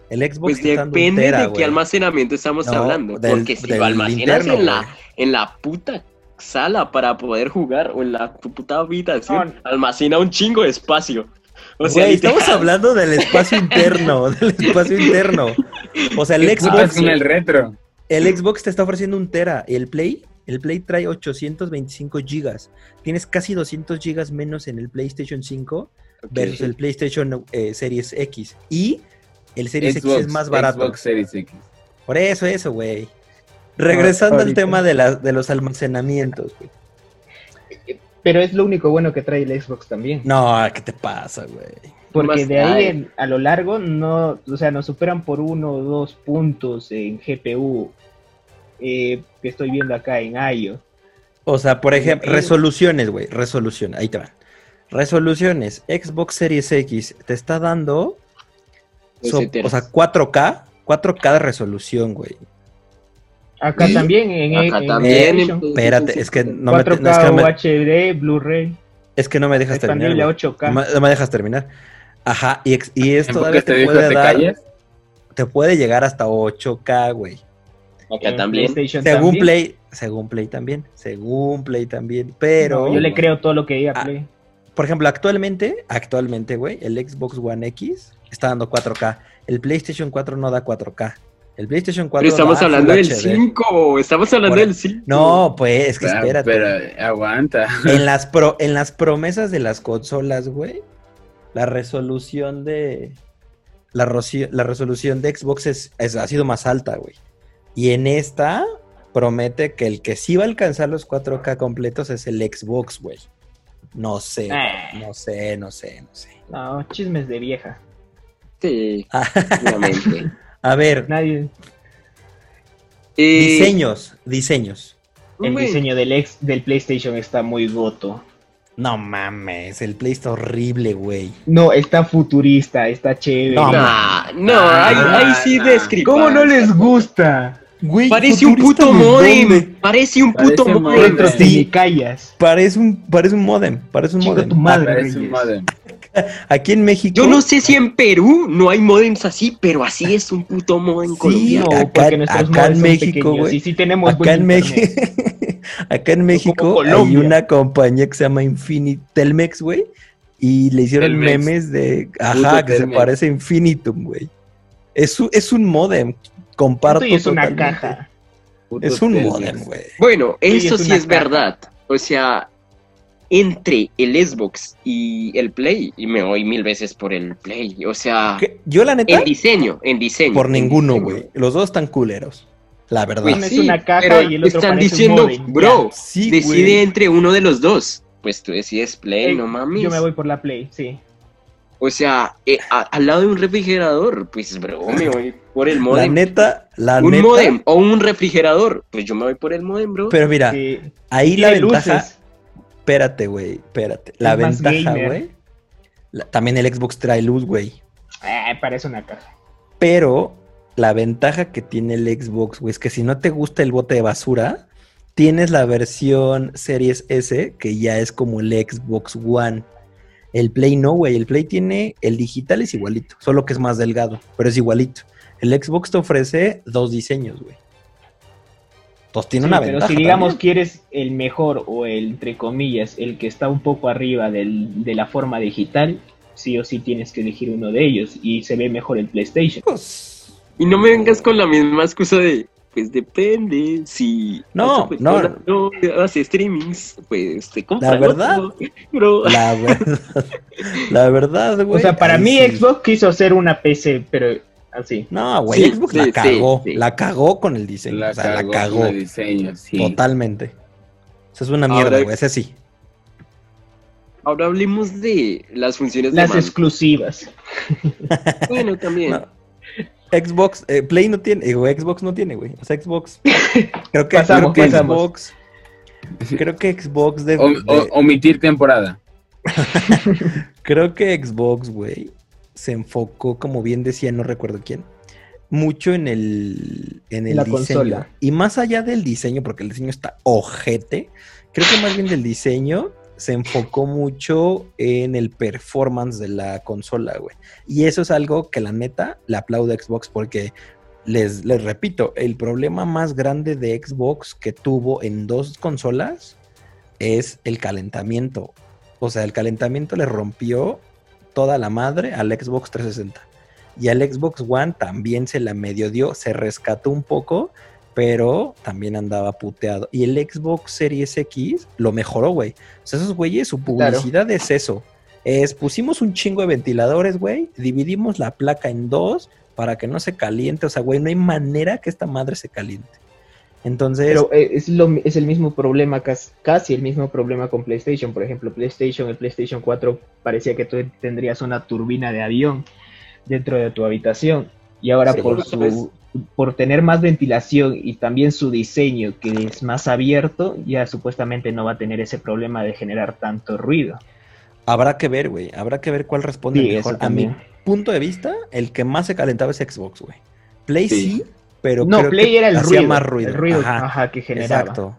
S5: El Xbox pues depende de qué almacenamiento estamos hablando. porque si lo almacenas en la, en la puta sala para poder jugar o en la puta habitación, almacena un chingo de espacio.
S2: O sea, estamos hablando del espacio interno, del espacio interno. O sea, el Xbox.
S3: el retro.
S2: El Xbox te está ofreciendo un tera. El Play, el Play trae 825 gigas. Tienes casi 200 gigas menos en el PlayStation 5 versus el PlayStation eh, Series X. Y el Series X es más barato.
S3: Xbox Series X.
S2: Por eso, eso, güey. Regresando al tema de, la, de los almacenamientos, güey.
S4: Pero es lo único bueno que trae el Xbox también.
S2: No, ¿qué te pasa, güey?
S4: Porque de ahí a lo largo no, o sea, nos superan por uno o dos puntos en GPU eh, que estoy viendo acá en IO.
S2: O sea, por ejemplo, resoluciones, güey, resolución, ahí te van. Resoluciones, Xbox Series X te está dando, o sea, 4K, 4K de resolución, güey.
S4: Acá también, en,
S5: acá también.
S2: espérate, es que
S4: no 4K me, es que no UHD, Blu-ray.
S2: Es que no me dejas terminar.
S4: 8K.
S2: No, me, dejas terminar. Ajá, y, y esto todavía te, puede dar. Te puede llegar hasta 8K, güey.
S5: Acá también.
S2: Según Play, según Play también, según Play también, pero...
S4: yo le creo todo lo que diga ah, Play.
S2: por ejemplo, actualmente, actualmente, güey, el Xbox One X está dando 4K. El PlayStation 4 no da 4K. El PlayStation 4
S5: Pero estamos hablando del 5, estamos hablando del 5.
S2: No, pues, es que espérate.
S3: Pero aguanta.
S2: En las, pro, en las promesas de las consolas, güey, la resolución de... La, la resolución de Xbox es, ha sido más alta, güey. Y en esta promete que el que sí va a alcanzar los 4K completos es el Xbox, güey. No sé, ah. no sé, no sé, no sé.
S4: No, chismes de vieja.
S5: Sí, obviamente.
S2: A ver.
S4: Nadie.
S2: Eh, diseños, diseños.
S4: El diseño del, ex, del PlayStation está muy goto.
S2: No mames, el Play está horrible, güey.
S4: No, está futurista, está chévere.
S5: No, no, ahí, sí describo.
S4: ¿Cómo no les gusta?
S5: parece un puto modem. Parece un puto modem.
S2: callas. Parece un, parece un modem. Parece un modem.
S4: Tu madre, parece un modem.
S2: Aquí en México.
S5: Yo no sé si en Perú no hay modems así, pero así es un puto modem sí, colombiano.
S2: Acá, acá en México, güey.
S4: Sí, tenemos
S2: acá en México. acá en México hay una compañía que se llama Infinite Telmex, güey. Y le hicieron memes de. Ajá, que se parece a Infinitum, güey. Es, es un modem. Comparto.
S4: Y es una caja.
S2: Es un modem, güey.
S5: Bueno, eso sí es, verdad. O sea, entre el Xbox y el Play, y me voy mil veces por el Play. O sea,
S2: yo la neta.
S5: En diseño, en diseño.
S2: Por ninguno, güey. Los dos están culeros. La verdad.
S4: Uno es una caja y el otro
S5: están diciendo, bro, decide entre uno de los dos. Pues tú decides Play, no mames.
S4: Yo me voy por la Play, sí.
S5: O sea, eh, al lado de un refrigerador, pues bro, me voy por el modem.
S2: La neta, la
S5: un
S2: neta.
S5: modem o un refrigerador, pues yo me voy por el modem, bro.
S2: Pero mira, ahí la ventaja. Espérate, güey, espérate. La ventaja, güey. También el Xbox trae luz, güey.
S4: Eh, parece una caja.
S2: Pero la ventaja que tiene el Xbox, güey, es que si no te gusta el bote de basura, tienes la versión Series S, que ya es como el Xbox One. El Play no, güey. El Play tiene. El digital es igualito, solo que es más delgado, pero es igualito. El Xbox te ofrece dos diseños, güey. Entonces tiene una ventaja.
S4: Pero si digamos quieres el mejor o el, entre comillas, el que está un poco arriba del, de la forma digital, sí o sí tienes que elegir uno de ellos y se ve mejor el PlayStation.
S5: Pues y no me vengas con la misma excusa de, pues depende, si
S2: no, no,
S5: no, hace streamings, pues te compra.
S2: La verdad, bro. La verdad, la verdad, güey.
S4: O sea, para mí Xbox quiso hacer una PC, pero así.
S2: No, güey, Xbox la cagó, la cagó con el diseño, la o sea, cagó la cagó. Con
S3: el diseño,
S2: Totalmente. Eso es una mierda, güey, ese sí.
S5: Ahora hablemos de las funciones
S4: las exclusivas.
S5: bueno, también.
S2: Xbox, eh, Play no tiene, digo, Xbox no tiene, güey. O sea, Xbox. Creo que, creo que Xbox. Creo que Xbox debe.
S3: omitir temporada.
S2: creo que Xbox, güey, se enfocó, como bien decía, no recuerdo quién, mucho en el, en el diseño. Y más allá del diseño, porque el diseño está ojete, creo que más bien del diseño se enfocó mucho en el performance de la consola, güey. Y eso es algo que la neta le aplaudo a Xbox porque les, les repito, el problema más grande de Xbox que tuvo en dos consolas es el calentamiento. O sea, el calentamiento le rompió toda la madre al Xbox 360. Y al Xbox One también se la medio dio, se rescató un poco, pero también andaba puteado. Y el Xbox Series X lo mejoró, güey. O sea, esos güeyes, su publicidad es eso. Es, pusimos un chingo de ventiladores, güey, dividimos la placa en dos para que no se caliente. O sea, güey, no hay manera que esta madre se caliente. Entonces.
S4: Pero eh, es, lo, es el mismo problema, casi el mismo problema con PlayStation. Por ejemplo, PlayStation, el PlayStation 4 parecía que tú tendrías una turbina de avión dentro de tu habitación. Y ahora por su por tener más ventilación y también su diseño que es más abierto, ya supuestamente no va a tener ese problema de generar tanto ruido.
S2: Habrá que ver, güey. Habrá que ver cuál responde mejor. A mi punto de vista, el que más se calentaba es Xbox, güey. Play sí pero
S4: no, Play era el ruido,
S2: más ruido.
S4: El ruido ajá, que generaba. Exacto.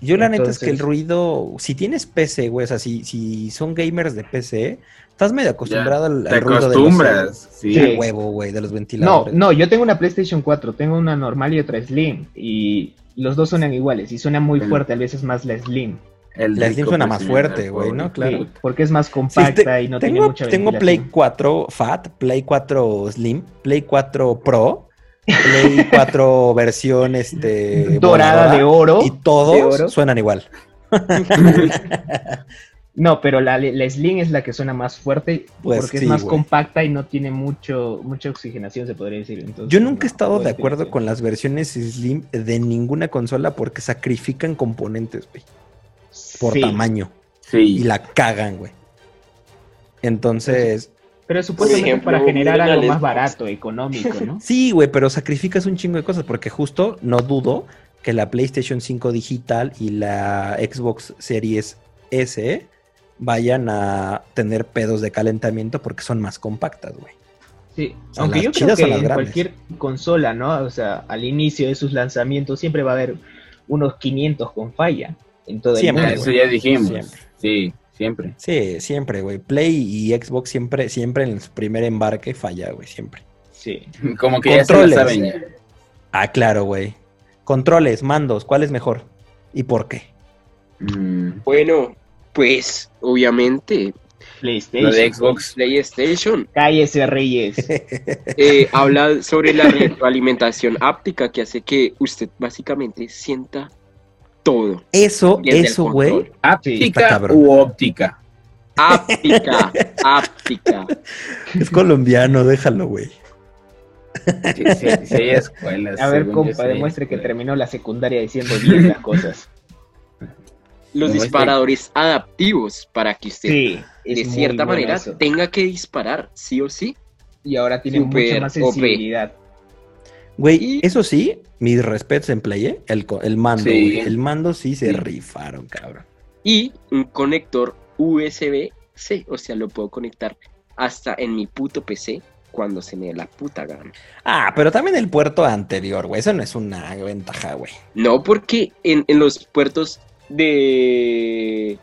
S2: Yo la neta es que el ruido, si tienes PC, güey, o sea, si, si son gamers de PC, estás medio acostumbrado al, ruido
S3: de los,
S2: sí. huevo, güey, de los ventiladores.
S4: No, no, yo tengo una PlayStation 4, tengo una normal y otra Slim, y los dos suenan iguales, y suena muy fuerte, a veces más la Slim.
S2: la Slim suena más fuerte, güey, ¿no? Claro.
S4: porque es más compacta y no tiene mucha
S2: Tengo Play 4 Fat, Play 4 Slim, Play 4 Pro, Play 4 versión este,
S4: dorada de oro.
S2: Y todos suenan igual.
S4: no, pero la, Slim es la que suena más fuerte pues porque es más compacta y no tiene mucho, mucha oxigenación, se podría decir.
S2: Yo nunca he estado de acuerdo con las versiones Slim de ninguna consola porque sacrifican componentes, güey. Por tamaño. Y la cagan, güey. Entonces,
S4: pero supuestamente para generar algo más barato, económico, ¿no?
S2: sí, güey, pero sacrificas un chingo de cosas porque justo no dudo que la PlayStation 5 digital y la Xbox Series S vayan a tener pedos de calentamiento porque son más compactas, güey.
S4: Sí, aunque yo creo que en cualquier consola, ¿no? O sea, al inicio de sus lanzamientos siempre va a haber unos 500 con falla en todo
S3: el mundo. Eso ya dijimos. Sí. Siempre.
S2: Sí, siempre, güey. Play y Xbox siempre, siempre en su primer embarque falla, güey, siempre.
S3: Sí. Como que Controles. ya se saben
S2: Ah, claro, güey. Controles, mandos, ¿cuál es mejor? ¿Y por qué?
S5: Mm. Bueno, pues, obviamente.
S4: PlayStation.
S5: de Xbox. PlayStation.
S4: Cállese, Reyes.
S5: Eh, habla sobre la retroalimentación áptica que hace que usted básicamente sienta todo.
S2: Eso, eso, güey.
S3: Áptica u óptica.
S5: Áptica, áptica.
S2: Es colombiano, déjalo, güey.
S3: Sí, escuelas.
S4: A ver, compa, demuestre que terminó la secundaria diciendo bien las cosas.
S5: Los disparadores adaptivos para que usted, de cierta manera, tenga que disparar, sí o sí.
S4: Y ahora tiene mucha más sensibilidad.
S2: Güey, eso sí, mis respetos en Play, ¿eh? el, el mando, El mando sí se rifaron, cabrón.
S5: Y un conector USB-C, o sea, lo puedo conectar hasta en mi puto PC cuando se me dé la puta gana.
S2: Ah, pero también el puerto anterior, güey, eso no es una ventaja, güey.
S5: No, porque en, los puertos de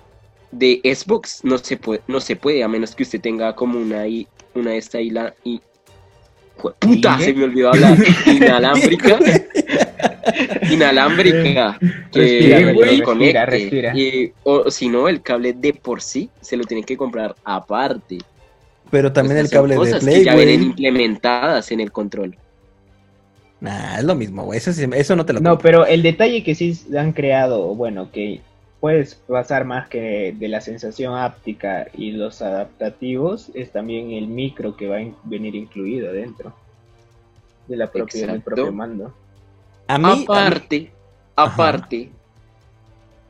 S5: de Xbox no se puede, no se puede, a menos que usted tenga como una una esta isla y Puta, se me olvidó hablar. Inalámbrica. Inalámbrica. Que respira, respira, Y, o si no, el cable de por sí se lo tienen que comprar aparte.
S2: Pero también el cable de Play, que
S5: ya vienen implementadas en el control.
S2: Nah, es lo mismo, güey. Eso, eso, no te lo
S4: No, pero el detalle que sí han creado, bueno, que puedes pasar más que de la sensación áptica y los adaptativos, es también el micro que va a venir incluido dentro de la propia, del propio mando.
S5: aparte, aparte,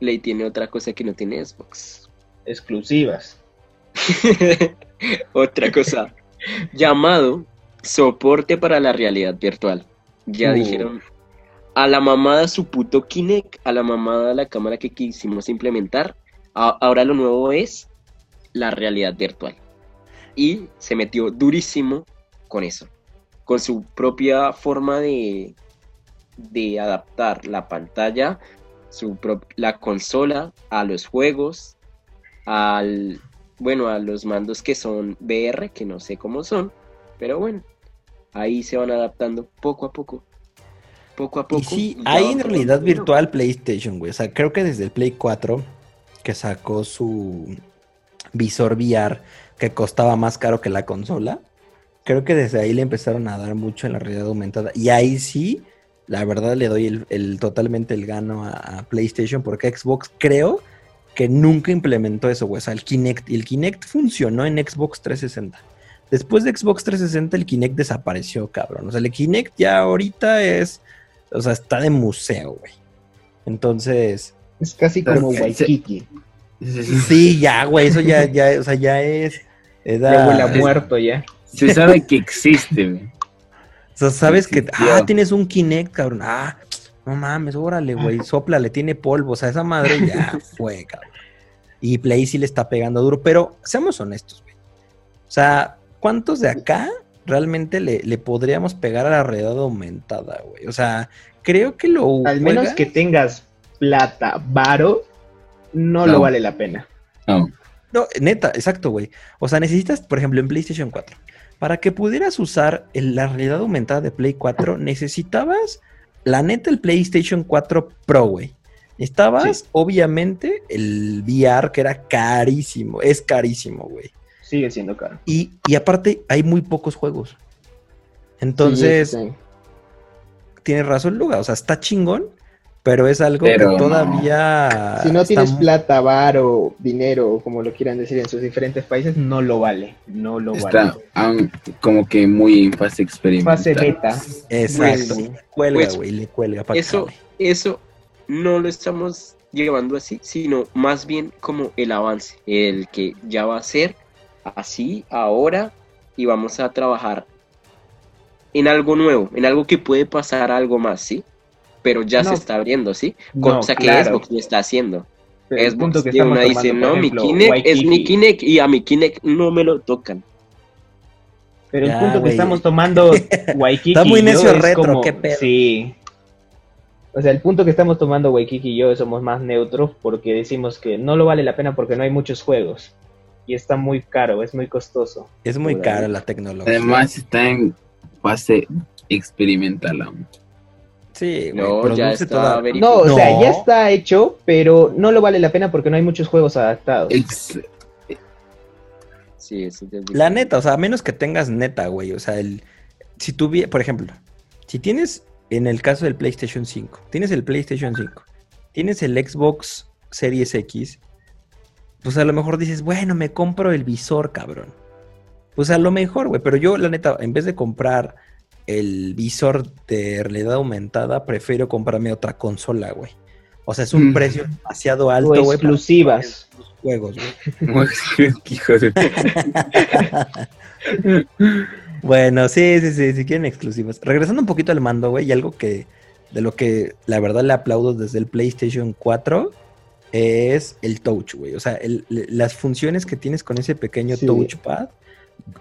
S5: Play tiene otra cosa que no tiene Xbox.
S4: Exclusivas.
S5: otra cosa. llamado soporte para la realidad virtual. Ya uh. dijeron a la mamada su puto Kinect, a la mamada la cámara que quisimos implementar. ahora lo nuevo es la realidad virtual. Y se metió durísimo con eso. Con su propia forma de, de adaptar la pantalla, su la consola a los juegos al, bueno, a los mandos que son VR, que no sé cómo son, pero bueno, ahí se van adaptando poco a poco. Poco a poco.
S2: Y sí, hay en realidad virtual PlayStation, güey. O sea, creo que desde el Play 4, que sacó su visor VR, que costaba más caro que la consola, creo que desde ahí le empezaron a dar mucho en la realidad aumentada. Y ahí sí, la verdad le doy el, totalmente el gano a, PlayStation, porque Xbox creo que nunca implementó eso, güey. O sea, el Kinect. Y el Kinect funcionó en Xbox 360. Después de Xbox 360, el Kinect desapareció, cabrón. O sea, el Kinect ya ahorita es. O sea, está de museo, güey. Entonces.
S4: Es casi como Waikiki.
S2: Sí, ya, güey. Eso ya, ya, o sea, ya es.
S4: ya huele a muerto ya.
S3: Se sabe que existe, güey.
S2: O sea, sabes que. Ah, tienes un Kinect, cabrón. Ah, no mames, órale, güey. Sopla, le tiene polvo. O sea, esa madre ya fue, cabrón. Y Play sí le está pegando duro. Pero seamos honestos, güey. O sea, ¿cuántos de acá realmente le, podríamos pegar a la realidad aumentada, güey? O sea, creo que lo.
S4: Al menos que tengas plata, varo, no, lo vale la pena.
S2: No. No, neta, exacto, güey. O sea, necesitas, por ejemplo, en PlayStation 4, para que pudieras usar la realidad aumentada de Play 4, necesitabas, la neta, el PlayStation 4 Pro, güey. Necesitabas, obviamente, el VR, que era carísimo. Es carísimo, güey.
S4: Sigue siendo caro.
S2: Y, aparte, hay muy pocos juegos. Entonces, tienes razón, Luga. O sea, está chingón, pero es algo que todavía...
S4: Si no tienes plata, bar o dinero, como lo quieran decir en sus diferentes países, no lo vale, no lo
S3: Está como que muy en fase experimental.
S4: Fase beta.
S2: Exacto. Pues, cuelga, pues, güey, le cuelga
S5: para Eso, eso no lo estamos llevando así, sino más bien como el avance, el que ya va a ser así ahora y vamos a trabajar en algo nuevo, en algo que puede pasar algo más, ¿sí? pero ya se está abriendo, ¿sí? Cosa que Xbox no está haciendo. Xbox que una dice, no, mi Kinect es mi Kinect y a mi Kinect no me lo tocan.
S4: Pero el punto que estamos tomando Waikiki
S2: está muy necio retro, qué pedo.
S4: Sí. O sea, el punto que estamos tomando Waikiki y yo somos más neutros porque decimos que no lo vale la pena porque no hay muchos juegos. Y está muy caro, es muy costoso.
S2: Es muy caro la tecnología.
S3: Además está en fase experimental aún.
S2: Sí, no,
S5: ya está
S4: No, o sea, ya está hecho, pero no lo vale la pena porque no hay muchos juegos adaptados.
S5: Sí, eso
S2: La neta, o sea, a menos que tengas neta, güey. O sea, el, si tú, por ejemplo, si tienes, en el caso del PlayStation 5, tienes el PlayStation 5, tienes el Xbox Series X, pues a lo mejor dices, bueno, me compro el visor, cabrón. Pues a lo mejor, güey, pero yo, la neta, en vez de comprar el visor de realidad aumentada, prefiero comprarme otra consola, güey. O sea, es un mm. precio demasiado alto, güey.
S4: exclusivas.
S2: juegos, güey. bueno, sí, sí, sí, si quieren exclusivas. Regresando un poquito al mando, güey, y algo que de lo que la verdad le aplaudo desde el PlayStation 4 es el touch, güey. O sea, las funciones que tienes con ese pequeño touchpad,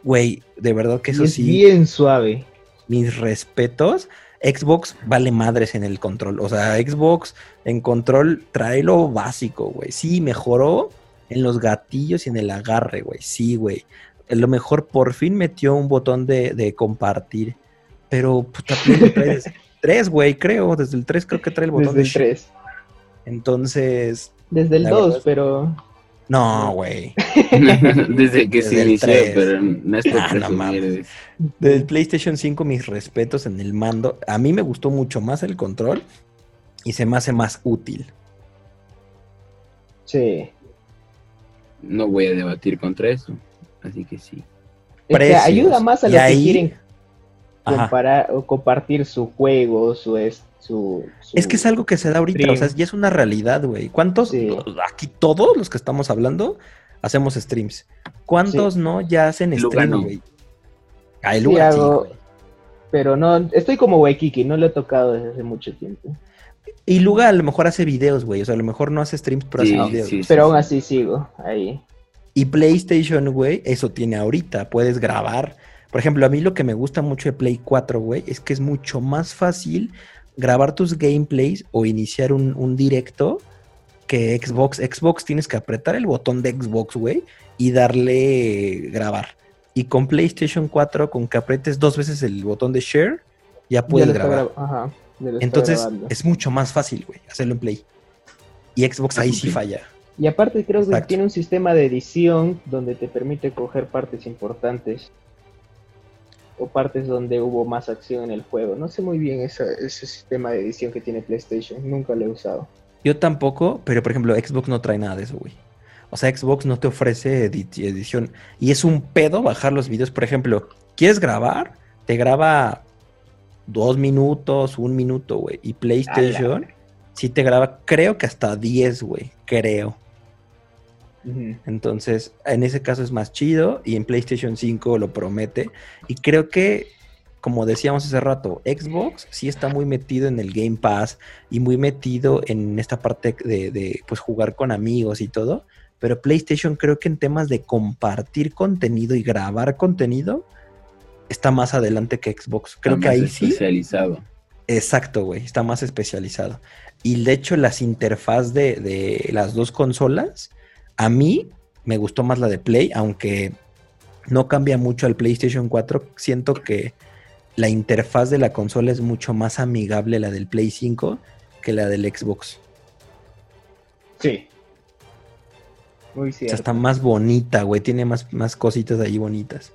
S2: güey, de verdad que eso
S4: es
S2: sí.
S4: Bien suave
S2: mis respetos. Xbox vale madres en el control. O sea, Xbox en control trae lo básico, güey. Sí, mejoró en los gatillos y en el agarre, güey. Sí, güey. Lo mejor, por fin metió un botón de, compartir. Pero, puta, trae tres, güey, creo. Desde el 3 creo que trae el botón
S4: desde de el 3.
S2: Desde
S4: Desde el 2, pero...
S2: No, güey.
S3: Desde que se inició, pero no es
S2: ah, Del PlayStation 5, mis respetos en el mando. A mí me gustó mucho más el control y se me hace más útil.
S4: Sí.
S3: No voy a debatir contra eso, así que sí.
S4: ayuda más a los que quieren comparar o compartir su juego, su,
S2: es que es algo que se da ahorita, o sea, ya es una realidad, güey. ¿Cuántos, aquí todos los que estamos hablando, hacemos streams? ¿Cuántos no ya hacen stream, güey?
S4: Ah, el lugar, Pero no, estoy como Waikiki, no lo he tocado desde hace mucho tiempo.
S2: Y Luga a lo mejor hace videos, güey. O sea, a lo mejor no hace streams, pero hace videos.
S4: pero aún así sigo ahí.
S2: Y PlayStation, güey, eso tiene ahorita. Puedes grabar. Por ejemplo, a mí lo que me gusta mucho de Play 4, güey, es que es mucho más fácil grabar tus gameplays o iniciar un, directo que Xbox. Xbox tienes que apretar el botón de Xbox, güey, y darle grabar. Y con PlayStation 4, con que apretes dos veces el botón de share, ya puedes grabar. Entonces es mucho más fácil, güey, hacerlo en Play. Y Xbox ahí sí falla.
S4: Y aparte creo que tiene un sistema de edición donde te permite coger partes importantes o partes donde hubo más acción en el juego. No sé muy bien ese sistema de edición que tiene PlayStation, nunca lo he usado.
S2: Yo tampoco, pero por ejemplo Xbox no trae nada de eso, güey. O sea, Xbox no te ofrece edición. Y es un pedo bajar los videos. Por ejemplo, ¿quieres grabar? Te graba dos minutos, un minuto, güey. Y PlayStation sí te graba, creo que hasta 10, güey. Creo. Entonces, en ese caso es más chido y en PlayStation 5 lo promete. Y creo que, como decíamos hace rato, Xbox sí está muy metido en el Game Pass y muy metido en esta parte de, pues, jugar con amigos y todo. Pero PlayStation creo que en temas de compartir contenido y grabar contenido está más adelante que Xbox. Creo que ahí sí.
S3: Especializado.
S2: Exacto, güey. Está más especializado. Y de hecho, las interfaz de, de las dos consolas a mí me gustó más la de Play, aunque no cambia mucho al PlayStation 4. Siento que la interfaz de la consola es mucho más amigable la del Play 5 que la del Xbox.
S4: Sí.
S2: Muy cierto. O sea, está más bonita, güey. Tiene más, más cositas ahí bonitas.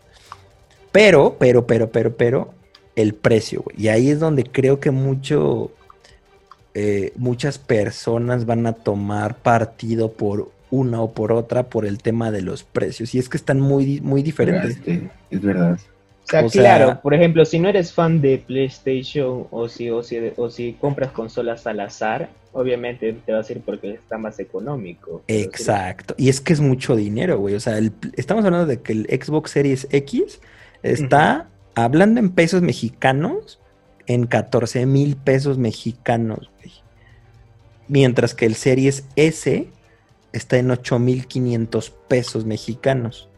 S2: Pero, pero, pero, pero, pero, el precio, güey. Y ahí es donde creo que mucho, eh, muchas personas van a tomar partido por una o por otra por el tema de los precios. Y es que están muy, muy diferentes.
S3: Es verdad.
S4: O sea, claro, por ejemplo, si no eres fan de PlayStation o si, o si, o si compras consolas al azar, obviamente te va a ir porque está más económico.
S2: Exacto. Y es que es mucho dinero, güey. O sea, estamos hablando de que el Xbox Series X está, hablando en pesos mexicanos, en 14 mil pesos mexicanos, güey. Mientras que el Series S está en 8.500 pesos mexicanos.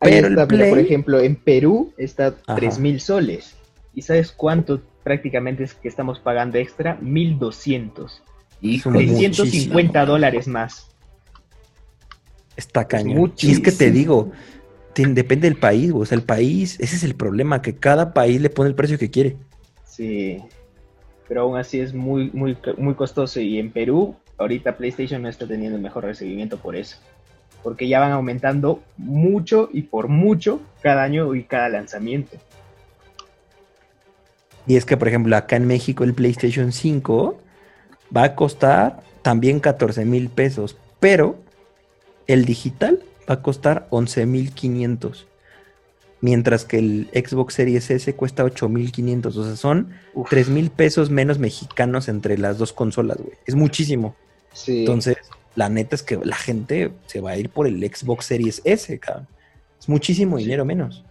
S4: Pero el por ejemplo, en Perú está 3.000 soles. ¿Y sabes cuánto prácticamente es que estamos pagando extra? 1.200. Y 350 dólares más.
S2: Está cañón. y es que te digo, depende del país, o sea, el país, ese es el problema, que cada país le pone el precio que quiere.
S4: Sí, pero aún así es muy, muy, muy costoso. Y en Perú ahorita PlayStation no está teniendo el mejor recibimiento por eso. Porque ya van aumentando mucho y por mucho cada año y cada lanzamiento.
S2: Y es que, por ejemplo, acá en México el PlayStation 5 va a costar también 14 mil pesos, pero el digital va a costar 11 mil 500. Mientras que el Xbox Series S cuesta 8.500. O sea, son 3 mil pesos menos mexicanos entre las dos consolas, güey. Es muchísimo. Entonces, la neta es que la gente se va a ir por el Xbox Series S, cabrón. Es muchísimo dinero menos.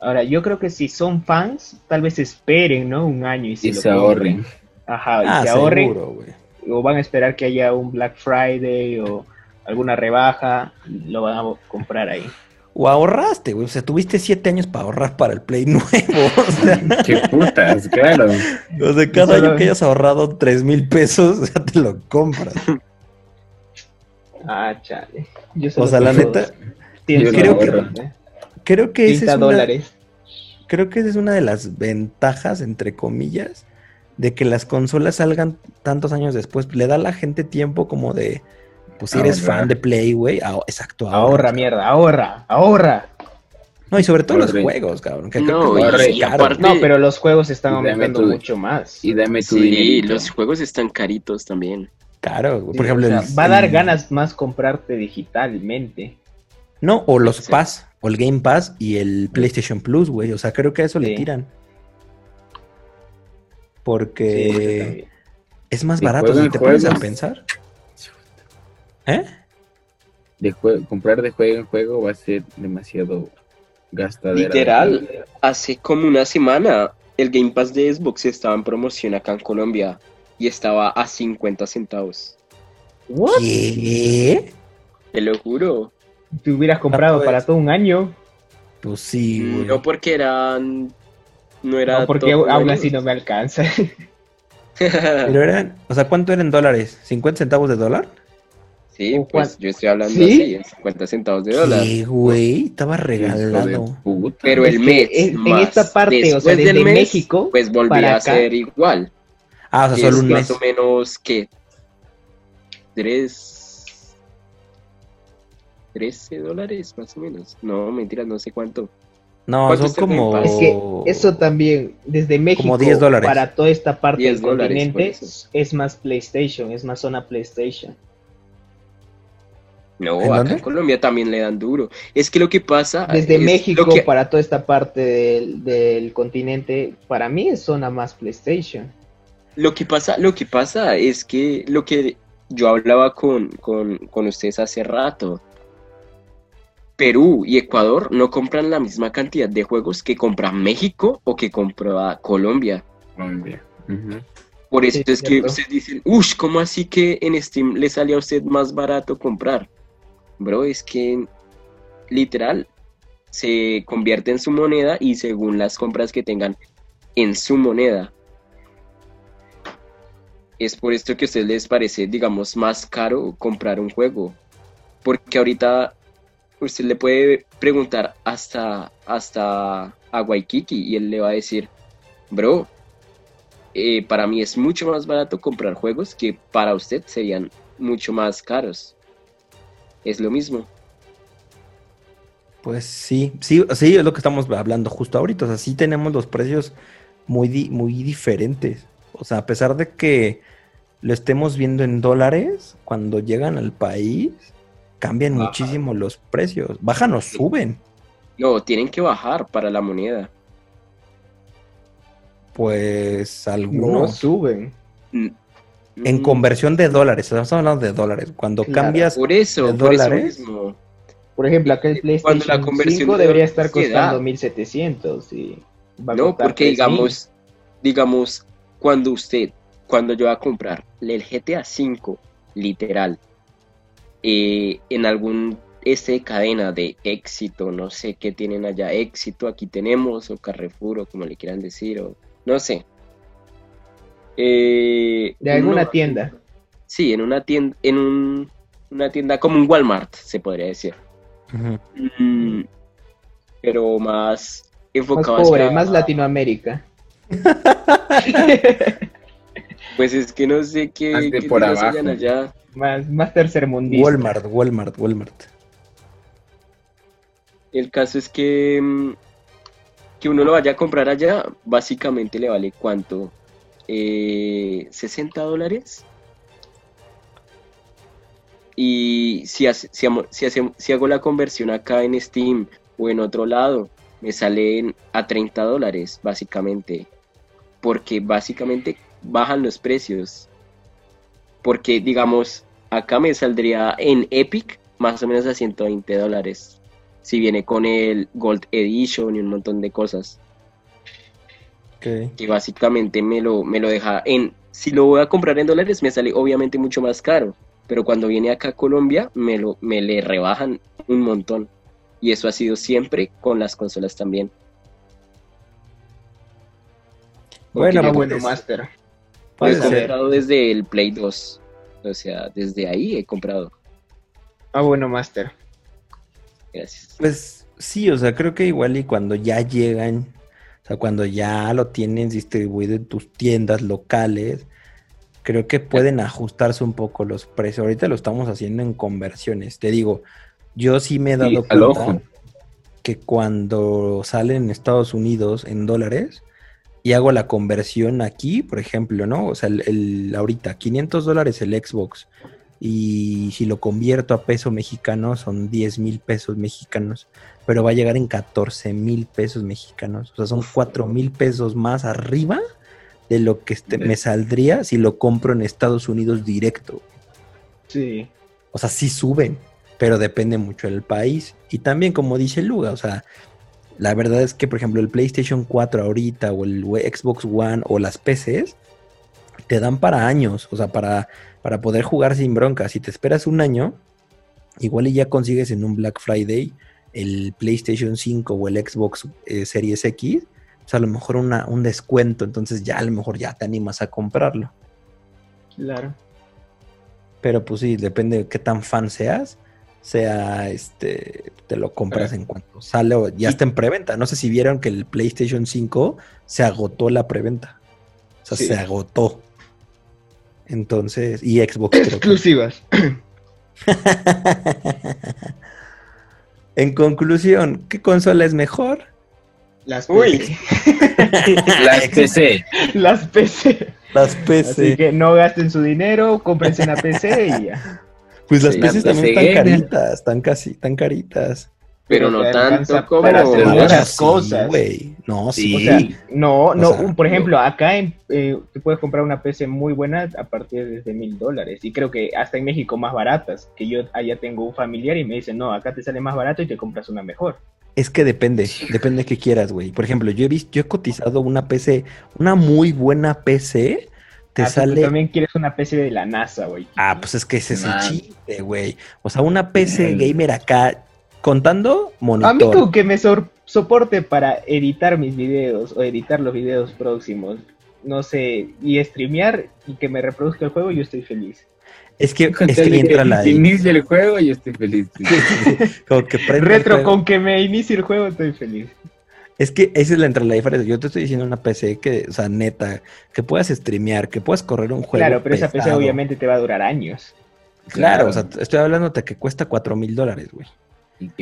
S4: Ahora, yo creo que si son fans, tal vez esperen, ¿no? Un año y
S3: se, ahorren.
S4: Ajá, y ah, se ahorren. o van a esperar que haya un Black Friday o alguna rebaja, lo van a comprar ahí.
S2: O ahorraste, güey. O sea, tuviste siete años para ahorrar para el Play nuevo.
S3: Qué putas, claro.
S2: O sea, cada año que hayas ahorrado tres mil pesos, ya te lo compras.
S4: Ah, chale.
S2: o sea, la neta, creo que, creo que esa es una, creo que esa es una de las ventajas, entre comillas, de que las consolas salgan tantos años después. Le da a la gente tiempo como de pues si eres fan de Play, güey, exacto.
S4: Ahorra, mierda, ahorra, ahorra.
S2: No, y sobre todo los juegos, cabrón.
S4: no, no, pero los juegos están aumentando mucho más.
S5: Y dame tu Sí, los juegos están caritos también.
S2: Claro, por ejemplo.
S4: va a dar ganas más comprarte digitalmente.
S2: No, o los Pass, o el Game Pass y el PlayStation Plus, güey. O sea, creo que a eso le tiran. Porque es más barato si te pones a pensar. ¿Eh?
S3: De comprar de juego en juego va a ser demasiado gastadera.
S5: Literal, hace como una semana el Game Pass de Xbox estaba en promoción acá en Colombia y estaba a 50 centavos.
S2: ¿Qué?
S5: Te lo juro.
S4: ¿Te hubieras comprado pues. para todo un año?
S2: Pues sí, mm,
S5: güey. No porque eran... No era...
S4: No porque aún así no me alcanza.
S2: Pero eran, o sea, ¿cuánto eran dólares? ¿50 centavos de dólar?
S5: Sí, pues yo estoy hablando ¿Sí? así, 50 centavos de dólar.
S2: Sí, güey, estaba regalado.
S5: Pero el mes, en esta parte, o sea, desde México, pues volvía a ser igual.
S2: Ah, o sea, solo un
S5: mes. Más o menos, ¿qué? Tres... 13 dólares, más o menos. No, mentiras, no sé cuánto.
S2: No, son como...
S4: Es que eso también, desde México dólares. para toda esta parte del continente, es más PlayStation, es más zona PlayStation.
S5: No, acá en Colombia también le dan duro. Es que lo que pasa...
S4: Desde México para toda esta parte del, continente, para mí es zona más PlayStation.
S5: Lo que pasa, lo que pasa es que lo que yo hablaba con, con, con ustedes hace rato, Perú y Ecuador no compran la misma cantidad de juegos que compra México o que compra Colombia.
S3: Colombia.
S5: Por eso es que ustedes dicen, uff, ¿cómo así que en Steam le sale a usted más barato comprar? Bro, es que literal se convierte en su moneda y según las compras que tengan en su moneda. Es por esto que a ustedes les parece, digamos, más caro comprar un juego. Porque ahorita usted le puede preguntar hasta, hasta a Waikiki y él le va a decir, bro, eh, para mí es mucho más barato comprar juegos que para usted serían mucho más caros es lo mismo.
S2: Pues sí, sí, sí, es lo que estamos hablando justo ahorita. O sea, sí tenemos los precios muy, muy diferentes. O sea, a pesar de que lo estemos viendo en dólares, cuando llegan al país, cambian muchísimo los precios. Bajan o suben.
S5: No, tienen que bajar para la moneda.
S2: Pues algunos.
S4: suben.
S2: En mm. conversión de dólares, estamos hablando de dólares. Cuando cambias
S5: por eso,
S2: de
S5: dólares,
S4: por, ejemplo, aquel PlayStation la conversión 5 debería estar costando 1700 y
S5: No, porque digamos, digamos, cuando usted, cuando yo voy a comprar el GTA 5, literal, eh, en algún este cadena de éxito, no sé qué tienen allá, éxito, aquí tenemos, o Carrefour, o como le quieran decir, o no sé, eh,
S4: de alguna tienda.
S5: Sí, en una tienda, en un, una tienda como un Walmart, se podría decir. Mm, pero más enfocado
S4: más, pobre, más Latinoamérica.
S5: pues es que no sé qué,
S3: qué por abajo.
S5: allá.
S4: Más, más tercermundista.
S2: Walmart, Walmart, Walmart.
S5: El caso es que mm, que uno lo vaya a comprar allá, básicamente le vale cuánto eh, 60 dólares. Y si, si, hago la conversión acá en Steam o en otro lado, me salen a 30 dólares, básicamente. Porque básicamente bajan los precios. Porque, digamos, acá me saldría en Epic más o menos a 120 dólares. Si viene con el Gold Edition y un montón de cosas. Que básicamente me lo, me lo deja en... Si lo voy a comprar en dólares me sale obviamente mucho más caro, pero cuando viene acá a Colombia me, lo, me le rebajan un montón. Y eso ha sido siempre con las consolas también.
S4: bueno, bueno, Master.
S5: he comprado desde el Play 2. O sea, desde ahí he comprado.
S4: Ah, bueno, Master.
S5: Gracias.
S2: Pues sí, o sea, creo que igual y cuando ya llegan sea, cuando ya lo tienen distribuido en tus tiendas locales, creo que pueden ajustarse un poco los precios. Ahorita lo estamos haciendo en conversiones. Te digo, yo sí me he dado cuenta que cuando sale en Estados Unidos en dólares y hago la conversión aquí, por ejemplo, ¿no? O sea, el, ahorita 500 dólares el Xbox y si lo convierto a peso mexicano son 10 mil pesos mexicanos pero va a llegar en 14 mil pesos mexicanos. O sea, son 4 mil pesos más arriba de lo que este, me saldría si lo compro en Estados Unidos directo.
S4: Sí.
S2: O sea, sí suben, pero depende mucho del país. Y también, como dice Luga, o sea, la verdad es que, por ejemplo, el PlayStation 4 ahorita, o el Xbox One, o las PCs, te dan para años, o sea, para, para poder jugar sin bronca. Si te esperas un año, igual y ya consigues en un Black Friday el PlayStation 5 o el Xbox eh, Series X o sea, a lo mejor una, un descuento, entonces ya a lo mejor ya te animas a comprarlo.
S4: Claro.
S2: Pero pues sí, depende de qué tan fan seas, sea este, te lo compras en cuanto sale o ya está en preventa. No sé si vieron que el PlayStation 5 se agotó la preventa. O sea, se agotó. Entonces, y Xbox.
S4: Exclusivas.
S2: en conclusión, ¿qué consola es mejor?
S4: Las PC.
S3: Las PC.
S4: Las PC.
S2: Las PC.
S4: Así que no gasten su dinero, cómprense una PC y ya.
S2: Pues las PCs también están caritas, están casi, están caritas.
S5: Pero no tanto como
S4: para hacer muchas cosas.
S2: No, sí.
S4: O sea, no, no, por ejemplo, acá en, eh, te puedes comprar una PC muy buena a partir de mil dólares. Y creo que hasta en México más baratas. Que yo allá tengo un familiar y me dice, no, acá te sale más barato y te compras una mejor.
S2: Es que depende, depende de qué quieras, güey. Por ejemplo, yo he visto, yo he cotizado una PC, una muy buena PC, te ah, sale. Tú
S4: también quieres una PC de la NASA, güey.
S2: Ah, pues es que ese es el chiste, güey. O sea, una PC gamer acá, contando monitor. A
S4: mí que me soporte para editar mis videos o editar los videos próximos, no sé, y streamear y que me reproduzca el juego, yo estoy feliz.
S2: Es que, es que entra la.
S3: Inicia el juego y estoy feliz.
S4: Como que Retro, con que me inicie el juego estoy feliz.
S2: Es que esa es la entrada la diferencia. Yo te estoy diciendo una PC que, o sea, neta, que puedas streamear, que puedas correr un juego.
S4: Claro, pero esa PC obviamente te va a durar años.
S2: Claro, o sea, estoy hablando de que cuesta 4 mil dólares, güey.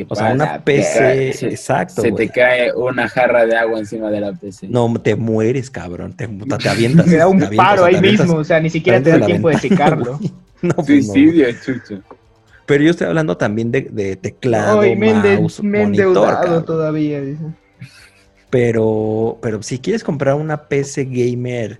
S2: O sea, una PC, exacto.
S3: Se te cae una jarra de agua encima de la PC.
S2: No, te mueres, cabrón. Te, te avientas.
S4: te da un paro ahí mismo, o sea, ni siquiera te da tiempo de secarlo.
S2: no, pues Suicidio, chucho. Pero yo estoy hablando también de, de teclado, Ay, mouse, monitor,
S4: todavía. Dice.
S2: Pero, pero si quieres comprar una PC gamer,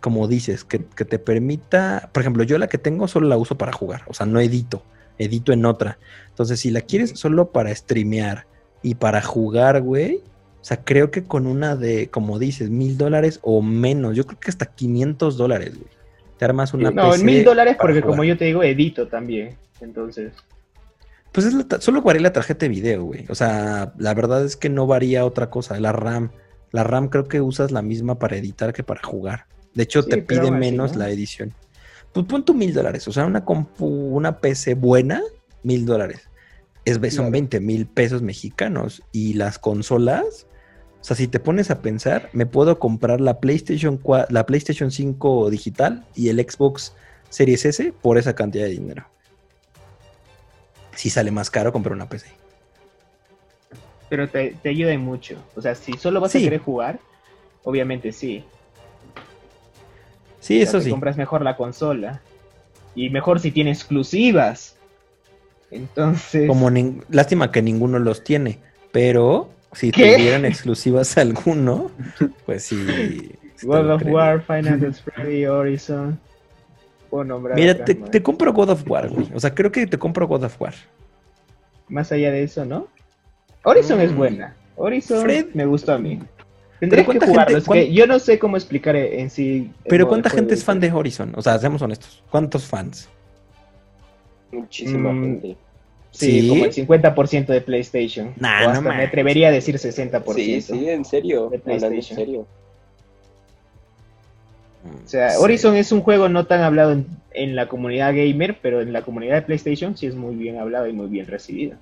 S2: como dices, que, que, te permita, por ejemplo, yo la que tengo solo la uso para jugar, o sea, no edito, edito en otra. Entonces, si la quieres solo para streamear y para jugar, güey, o sea, creo que con una de, como dices, mil dólares o menos, yo creo que hasta 500 dólares, güey. Te armas una
S4: no, mil dólares porque como yo te digo, edito también. Entonces.
S2: Pues es solo varía la tarjeta de video, güey. O sea, la verdad es que no varía otra cosa. La RAM. La RAM creo que usas la misma para editar que para jugar. De hecho, te pide menos la edición. Pues pon tu mil dólares. O sea, una compu, una PC buena, mil dólares. Es, son 20 mil pesos mexicanos. Y las consolas, o sea, si te pones a pensar, me puedo comprar la PlayStation, la PlayStation 5 digital y el Xbox Series S por esa cantidad de dinero. Si sale más caro comprar una PC.
S4: Pero te, te ayuda mucho. O sea, si solo vas a querer jugar, obviamente sí.
S2: Sí, eso sí.
S4: Compras mejor la consola. Y mejor si tiene exclusivas. Entonces.
S2: Como lástima que ninguno los tiene. Pero si tuvieran exclusivas alguno, pues sí.
S4: God of War, Final Fantasy, Horizon.
S2: Mira, te, compro God of War, güey. O sea, creo que te compro God of War.
S4: Más allá de eso, ¿no? Horizon es mm. buena. Horizon me gustó a mí. Tendría que jugarlo. que yo no sé cómo explicar en sí.
S2: Pero ¿cuánta gente es fan de Horizon? O sea, seamos honestos. ¿Cuántos fans?
S5: Muchísima mm, gente.
S4: Sí, como el 50% de PlayStation.
S2: Nah, no
S4: me atrevería a decir 60%.
S5: Sí, sí, en serio. De PlayStation. En serio.
S4: O sea, Horizon es un juego no tan hablado en, la comunidad gamer, pero en la comunidad de PlayStation sí es muy bien hablado y muy bien recibido.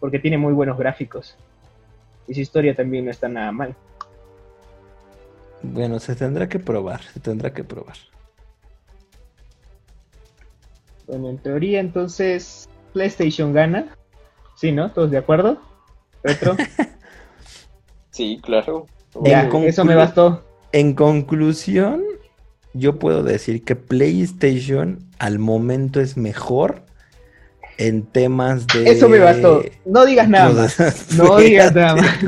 S4: Porque tiene muy buenos gráficos. Y su historia también no está nada mal.
S2: Bueno, se tendrá que probar, se tendrá que probar.
S4: Bueno, en teoría entonces PlayStation gana. Sí, ¿no? ¿Todos de acuerdo? ¿Retro?
S5: sí, claro.
S4: eso me bastó.
S2: En conclusión, yo puedo decir que PlayStation al momento es mejor en temas de.
S4: Eso me bastó. No digas nada más. No digas nada más.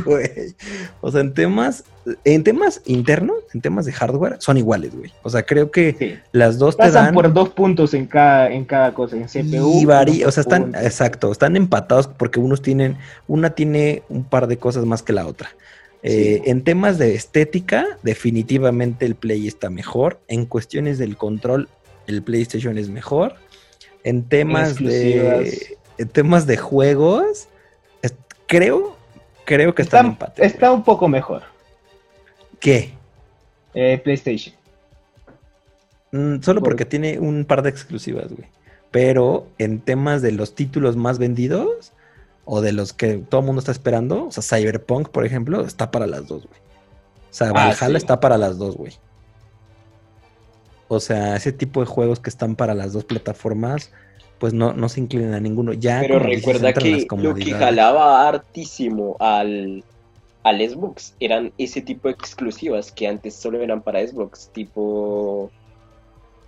S2: O sea, en temas, en temas internos, en temas de hardware, son iguales, güey. O sea, creo que las dos
S4: te
S2: dan.
S4: por dos puntos en cada, en cada cosa, en CPU.
S2: Y varía, o sea, están, exacto, están empatados porque unos tienen, una tiene un par de cosas más que la otra. Eh, en temas de estética, definitivamente el Play está mejor. En cuestiones del control, el PlayStation es mejor. En temas de en temas de juegos, creo, creo que está,
S4: está un poco mejor.
S2: ¿Qué?
S4: Eh, PlayStation.
S2: Mm, solo porque tiene un par de exclusivas, güey. Pero en temas de los títulos más vendidos o de los que todo el mundo está esperando, o sea, Cyberpunk, por ejemplo, está para las dos, güey. O sea, ah, Valhalla está para las dos, güey. O sea, ese tipo de juegos que están para las dos plataformas, pues no, no se inclinan a ninguno. Ya,
S5: Pero recuerda que lo que jalaba hartísimo al, al Xbox eran ese tipo de exclusivas que antes solo eran para Xbox, tipo.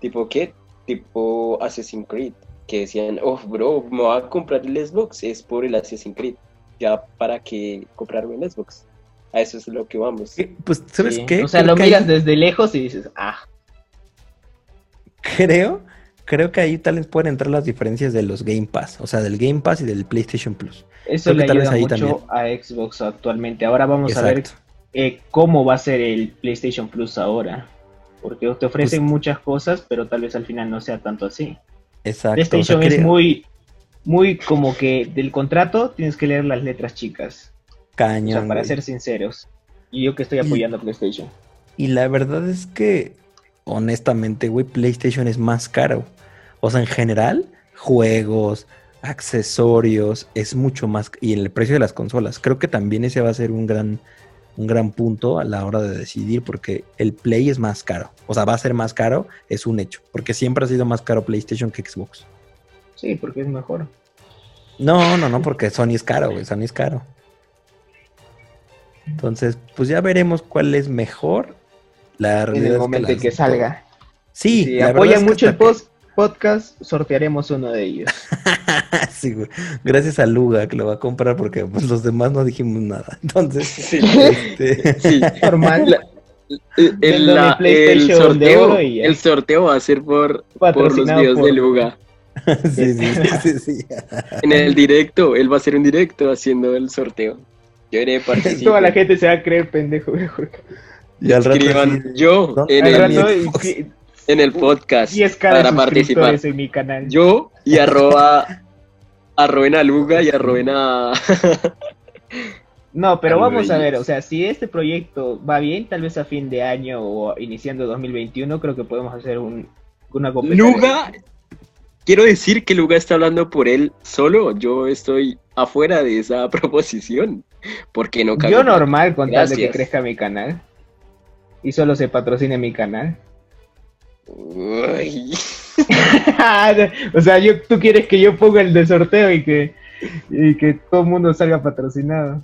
S5: ¿Tipo qué? Tipo Assassin's Creed. Que decían, oh, bro, me voy a comprar el Xbox, es por el Assassin's Creed. Ya para que comprarme el Xbox. A eso es lo que vamos.
S2: Pues, ¿sabes qué?
S4: O sea, lo miras desde lejos y dices, ah.
S2: Creo creo que ahí tal vez pueden entrar las diferencias de los Game Pass, o sea, del Game Pass y del PlayStation Plus.
S4: Eso le ayuda mucho a Xbox actualmente. Ahora vamos a ver eh, cómo va a ser el PlayStation Plus ahora. Porque te ofrecen pues muchas cosas, pero tal vez al final no sea tanto así. Exacto. PlayStation es muy, muy como que del contrato tienes que leer las letras chicas. Cañón. O sea, para ser sinceros. Y yo que estoy apoyando a PlayStation.
S2: Y la verdad es que, honestamente, güey, PlayStation es más caro. O sea, en general, juegos, accesorios, es mucho más. Y en el precio de las consolas. Creo que también ese va a ser un gran, un gran punto a la hora de decidir, porque el Play es más caro. O sea, va a ser más caro, es un hecho. Porque siempre ha sido más caro PlayStation que Xbox.
S4: Sí, porque es mejor.
S2: No, no, no, porque Sony es caro, güey. Sony es caro. Entonces, pues ya veremos cuál es mejor.
S4: La realidad en el momento en que, salga.
S2: Sí,
S4: si apoyan mucho el post, podcast sortearemos uno de ellos.
S2: sí, Gracias a Luga que lo va a comprar porque pues, los demás no dijimos nada. Entonces, sí, este...
S5: normal. el, sorteo, el sorteo va a ser por, por los videos de Luga. sí, sí, sí, En el directo, él va a hacer un directo haciendo el sorteo. Yo iré participar.
S4: Toda la gente se va a creer pendejo.
S5: Y al rato Escriban yo en el en el podcast para participar.
S4: En mi canal.
S5: Yo y arroba a Luga y arroben a...
S4: No, pero vamos a ver, o sea, si este proyecto va bien, tal vez a fin de año o iniciando 2021, creo que podemos hacer un, una
S5: competencia. Luga, quiero decir que Luga está hablando por él solo, yo estoy afuera de esa proposición, porque no
S4: Yo normal con tal de que crezca mi canal y solo se patrocine mi canal. o sea, yo, tú quieres que yo ponga el de sorteo y que, y que todo el mundo salga patrocinado.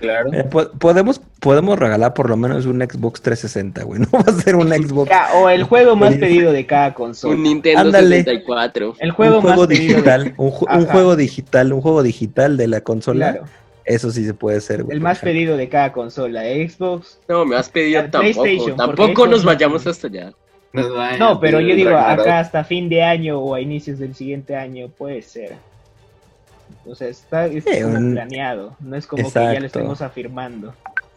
S2: Claro. Eh, podemos, podemos regalar por lo menos un Xbox 360, güey. No va a ser un Xbox.
S4: O el juego más pedido de cada consola.
S5: Un Nintendo 64.
S4: El juego,
S2: un juego digital. Un, juego digital, un juego digital de la consola. Eso sí se puede hacer,
S4: güey. El más pedido de cada consola. Xbox.
S5: No, me has pedido tampoco. Tampoco nos vayamos hasta allá.
S4: No, pero yo digo, acá hasta fin de año o a inicios del siguiente año puede ser. O sea, está, planeado, no es como que ya lo estemos afirmando.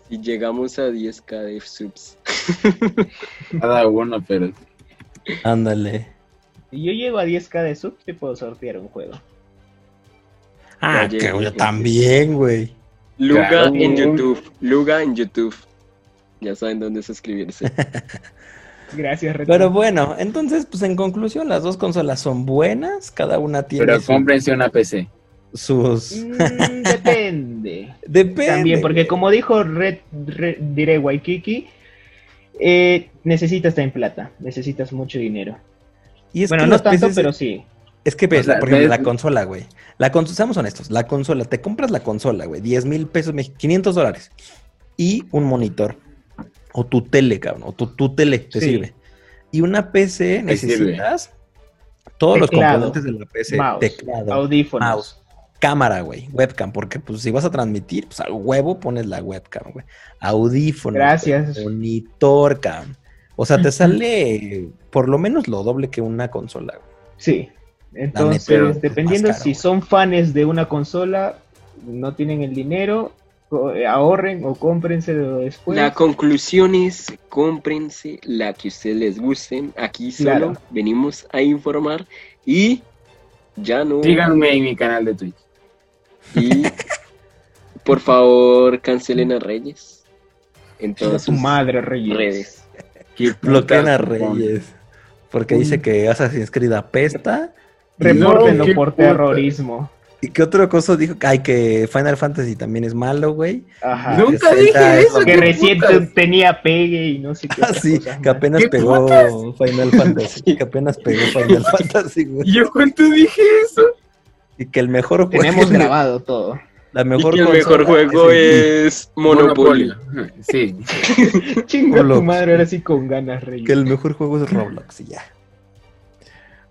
S5: Y llegamos a 10k de subs.
S3: Cada uno, pero.
S2: Ándale.
S4: Si yo llego a 10k de subs, te puedo sortear un juego.
S2: Ah, que yo también, güey.
S5: Luga en YouTube. Luga en YouTube. Ya saben dónde suscribirse.
S4: Gracias,
S2: Pero bueno, entonces, pues en conclusión, las dos consolas son buenas, cada una tiene.
S3: Pero cómprense una PC.
S2: Sus.
S4: Mm, depende.
S2: depende.
S4: También, porque como dijo Red, diré Waikiki, eh, necesitas también plata, necesitas mucho dinero. Y es bueno, no tanto, pero sí.
S2: Es que, ves, por ejemplo, la consola, güey. La consola, seamos honestos, la consola, te compras la consola, güey, 10 mil pesos, 500 dólares. Y un monitor o tu tele, cabrón, o tu, tu tele te sirve. Y una PC necesitas todos los componentes de la PC,
S4: teclado, audífonos, mouse,
S2: cámara, güey, webcam, porque pues si vas a transmitir, pues al huevo pones la webcam, güey. Audífonos,
S4: Gracias.
S2: monitor, cabrón. O sea, te sale por lo menos lo doble que una consola. Güey.
S4: Sí. Entonces, dependiendo si son fans de una consola, no tienen el dinero, ahorren o cómprense después.
S5: La conclusión es, cómprense la que ustedes les gusten. Aquí solo venimos a informar y ya no...
S3: Síganme en mi canal de Twitch.
S5: Y por favor cancelen a Reyes. en todas
S4: su madre, Reyes. redes.
S2: Bloquean a Reyes. Porque dice que Assassin's Creed apesta.
S4: Repórtenlo por terrorismo.
S2: ¿Y qué otra cosa dijo? Ay, que Final Fantasy también es malo, güey.
S4: Ajá. Nunca dije eso. Que recién tenía pegue y no sé qué.
S2: Ah, sí, que apenas pegó Final Fantasy. Que apenas pegó Final Fantasy, güey.
S3: ¿Yo cuánto dije eso?
S2: Y que el mejor
S4: juego. Tenemos grabado todo.
S5: La mejor y que el mejor juego es, Monopoly.
S3: Sí.
S4: Chinga tu madre, ahora sí con ganas, rey.
S2: Que el mejor juego es Roblox y ya.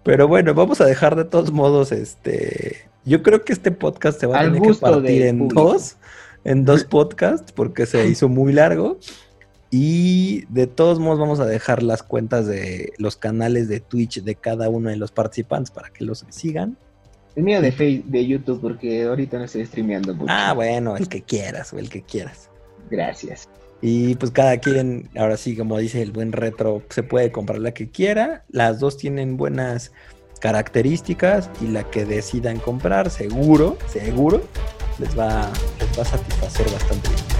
S2: Pero bueno, vamos a dejar de todos modos este yo creo que este podcast se va a tener que partir en dos, en dos podcasts, porque se hizo muy largo. Y de todos modos vamos a dejar las cuentas de los canales de Twitch de cada uno de los participantes para que los sigan.
S4: El mío de Facebook, de YouTube, porque ahorita no estoy streameando mucho.
S2: Ah, bueno, el que quieras, o el que quieras.
S4: Gracias.
S2: Y pues cada quien, ahora sí, como dice el buen retro, se puede comprar la que quiera. Las dos tienen buenas características y la que decidan comprar, seguro, seguro, les va, les va a satisfacer bastante bien.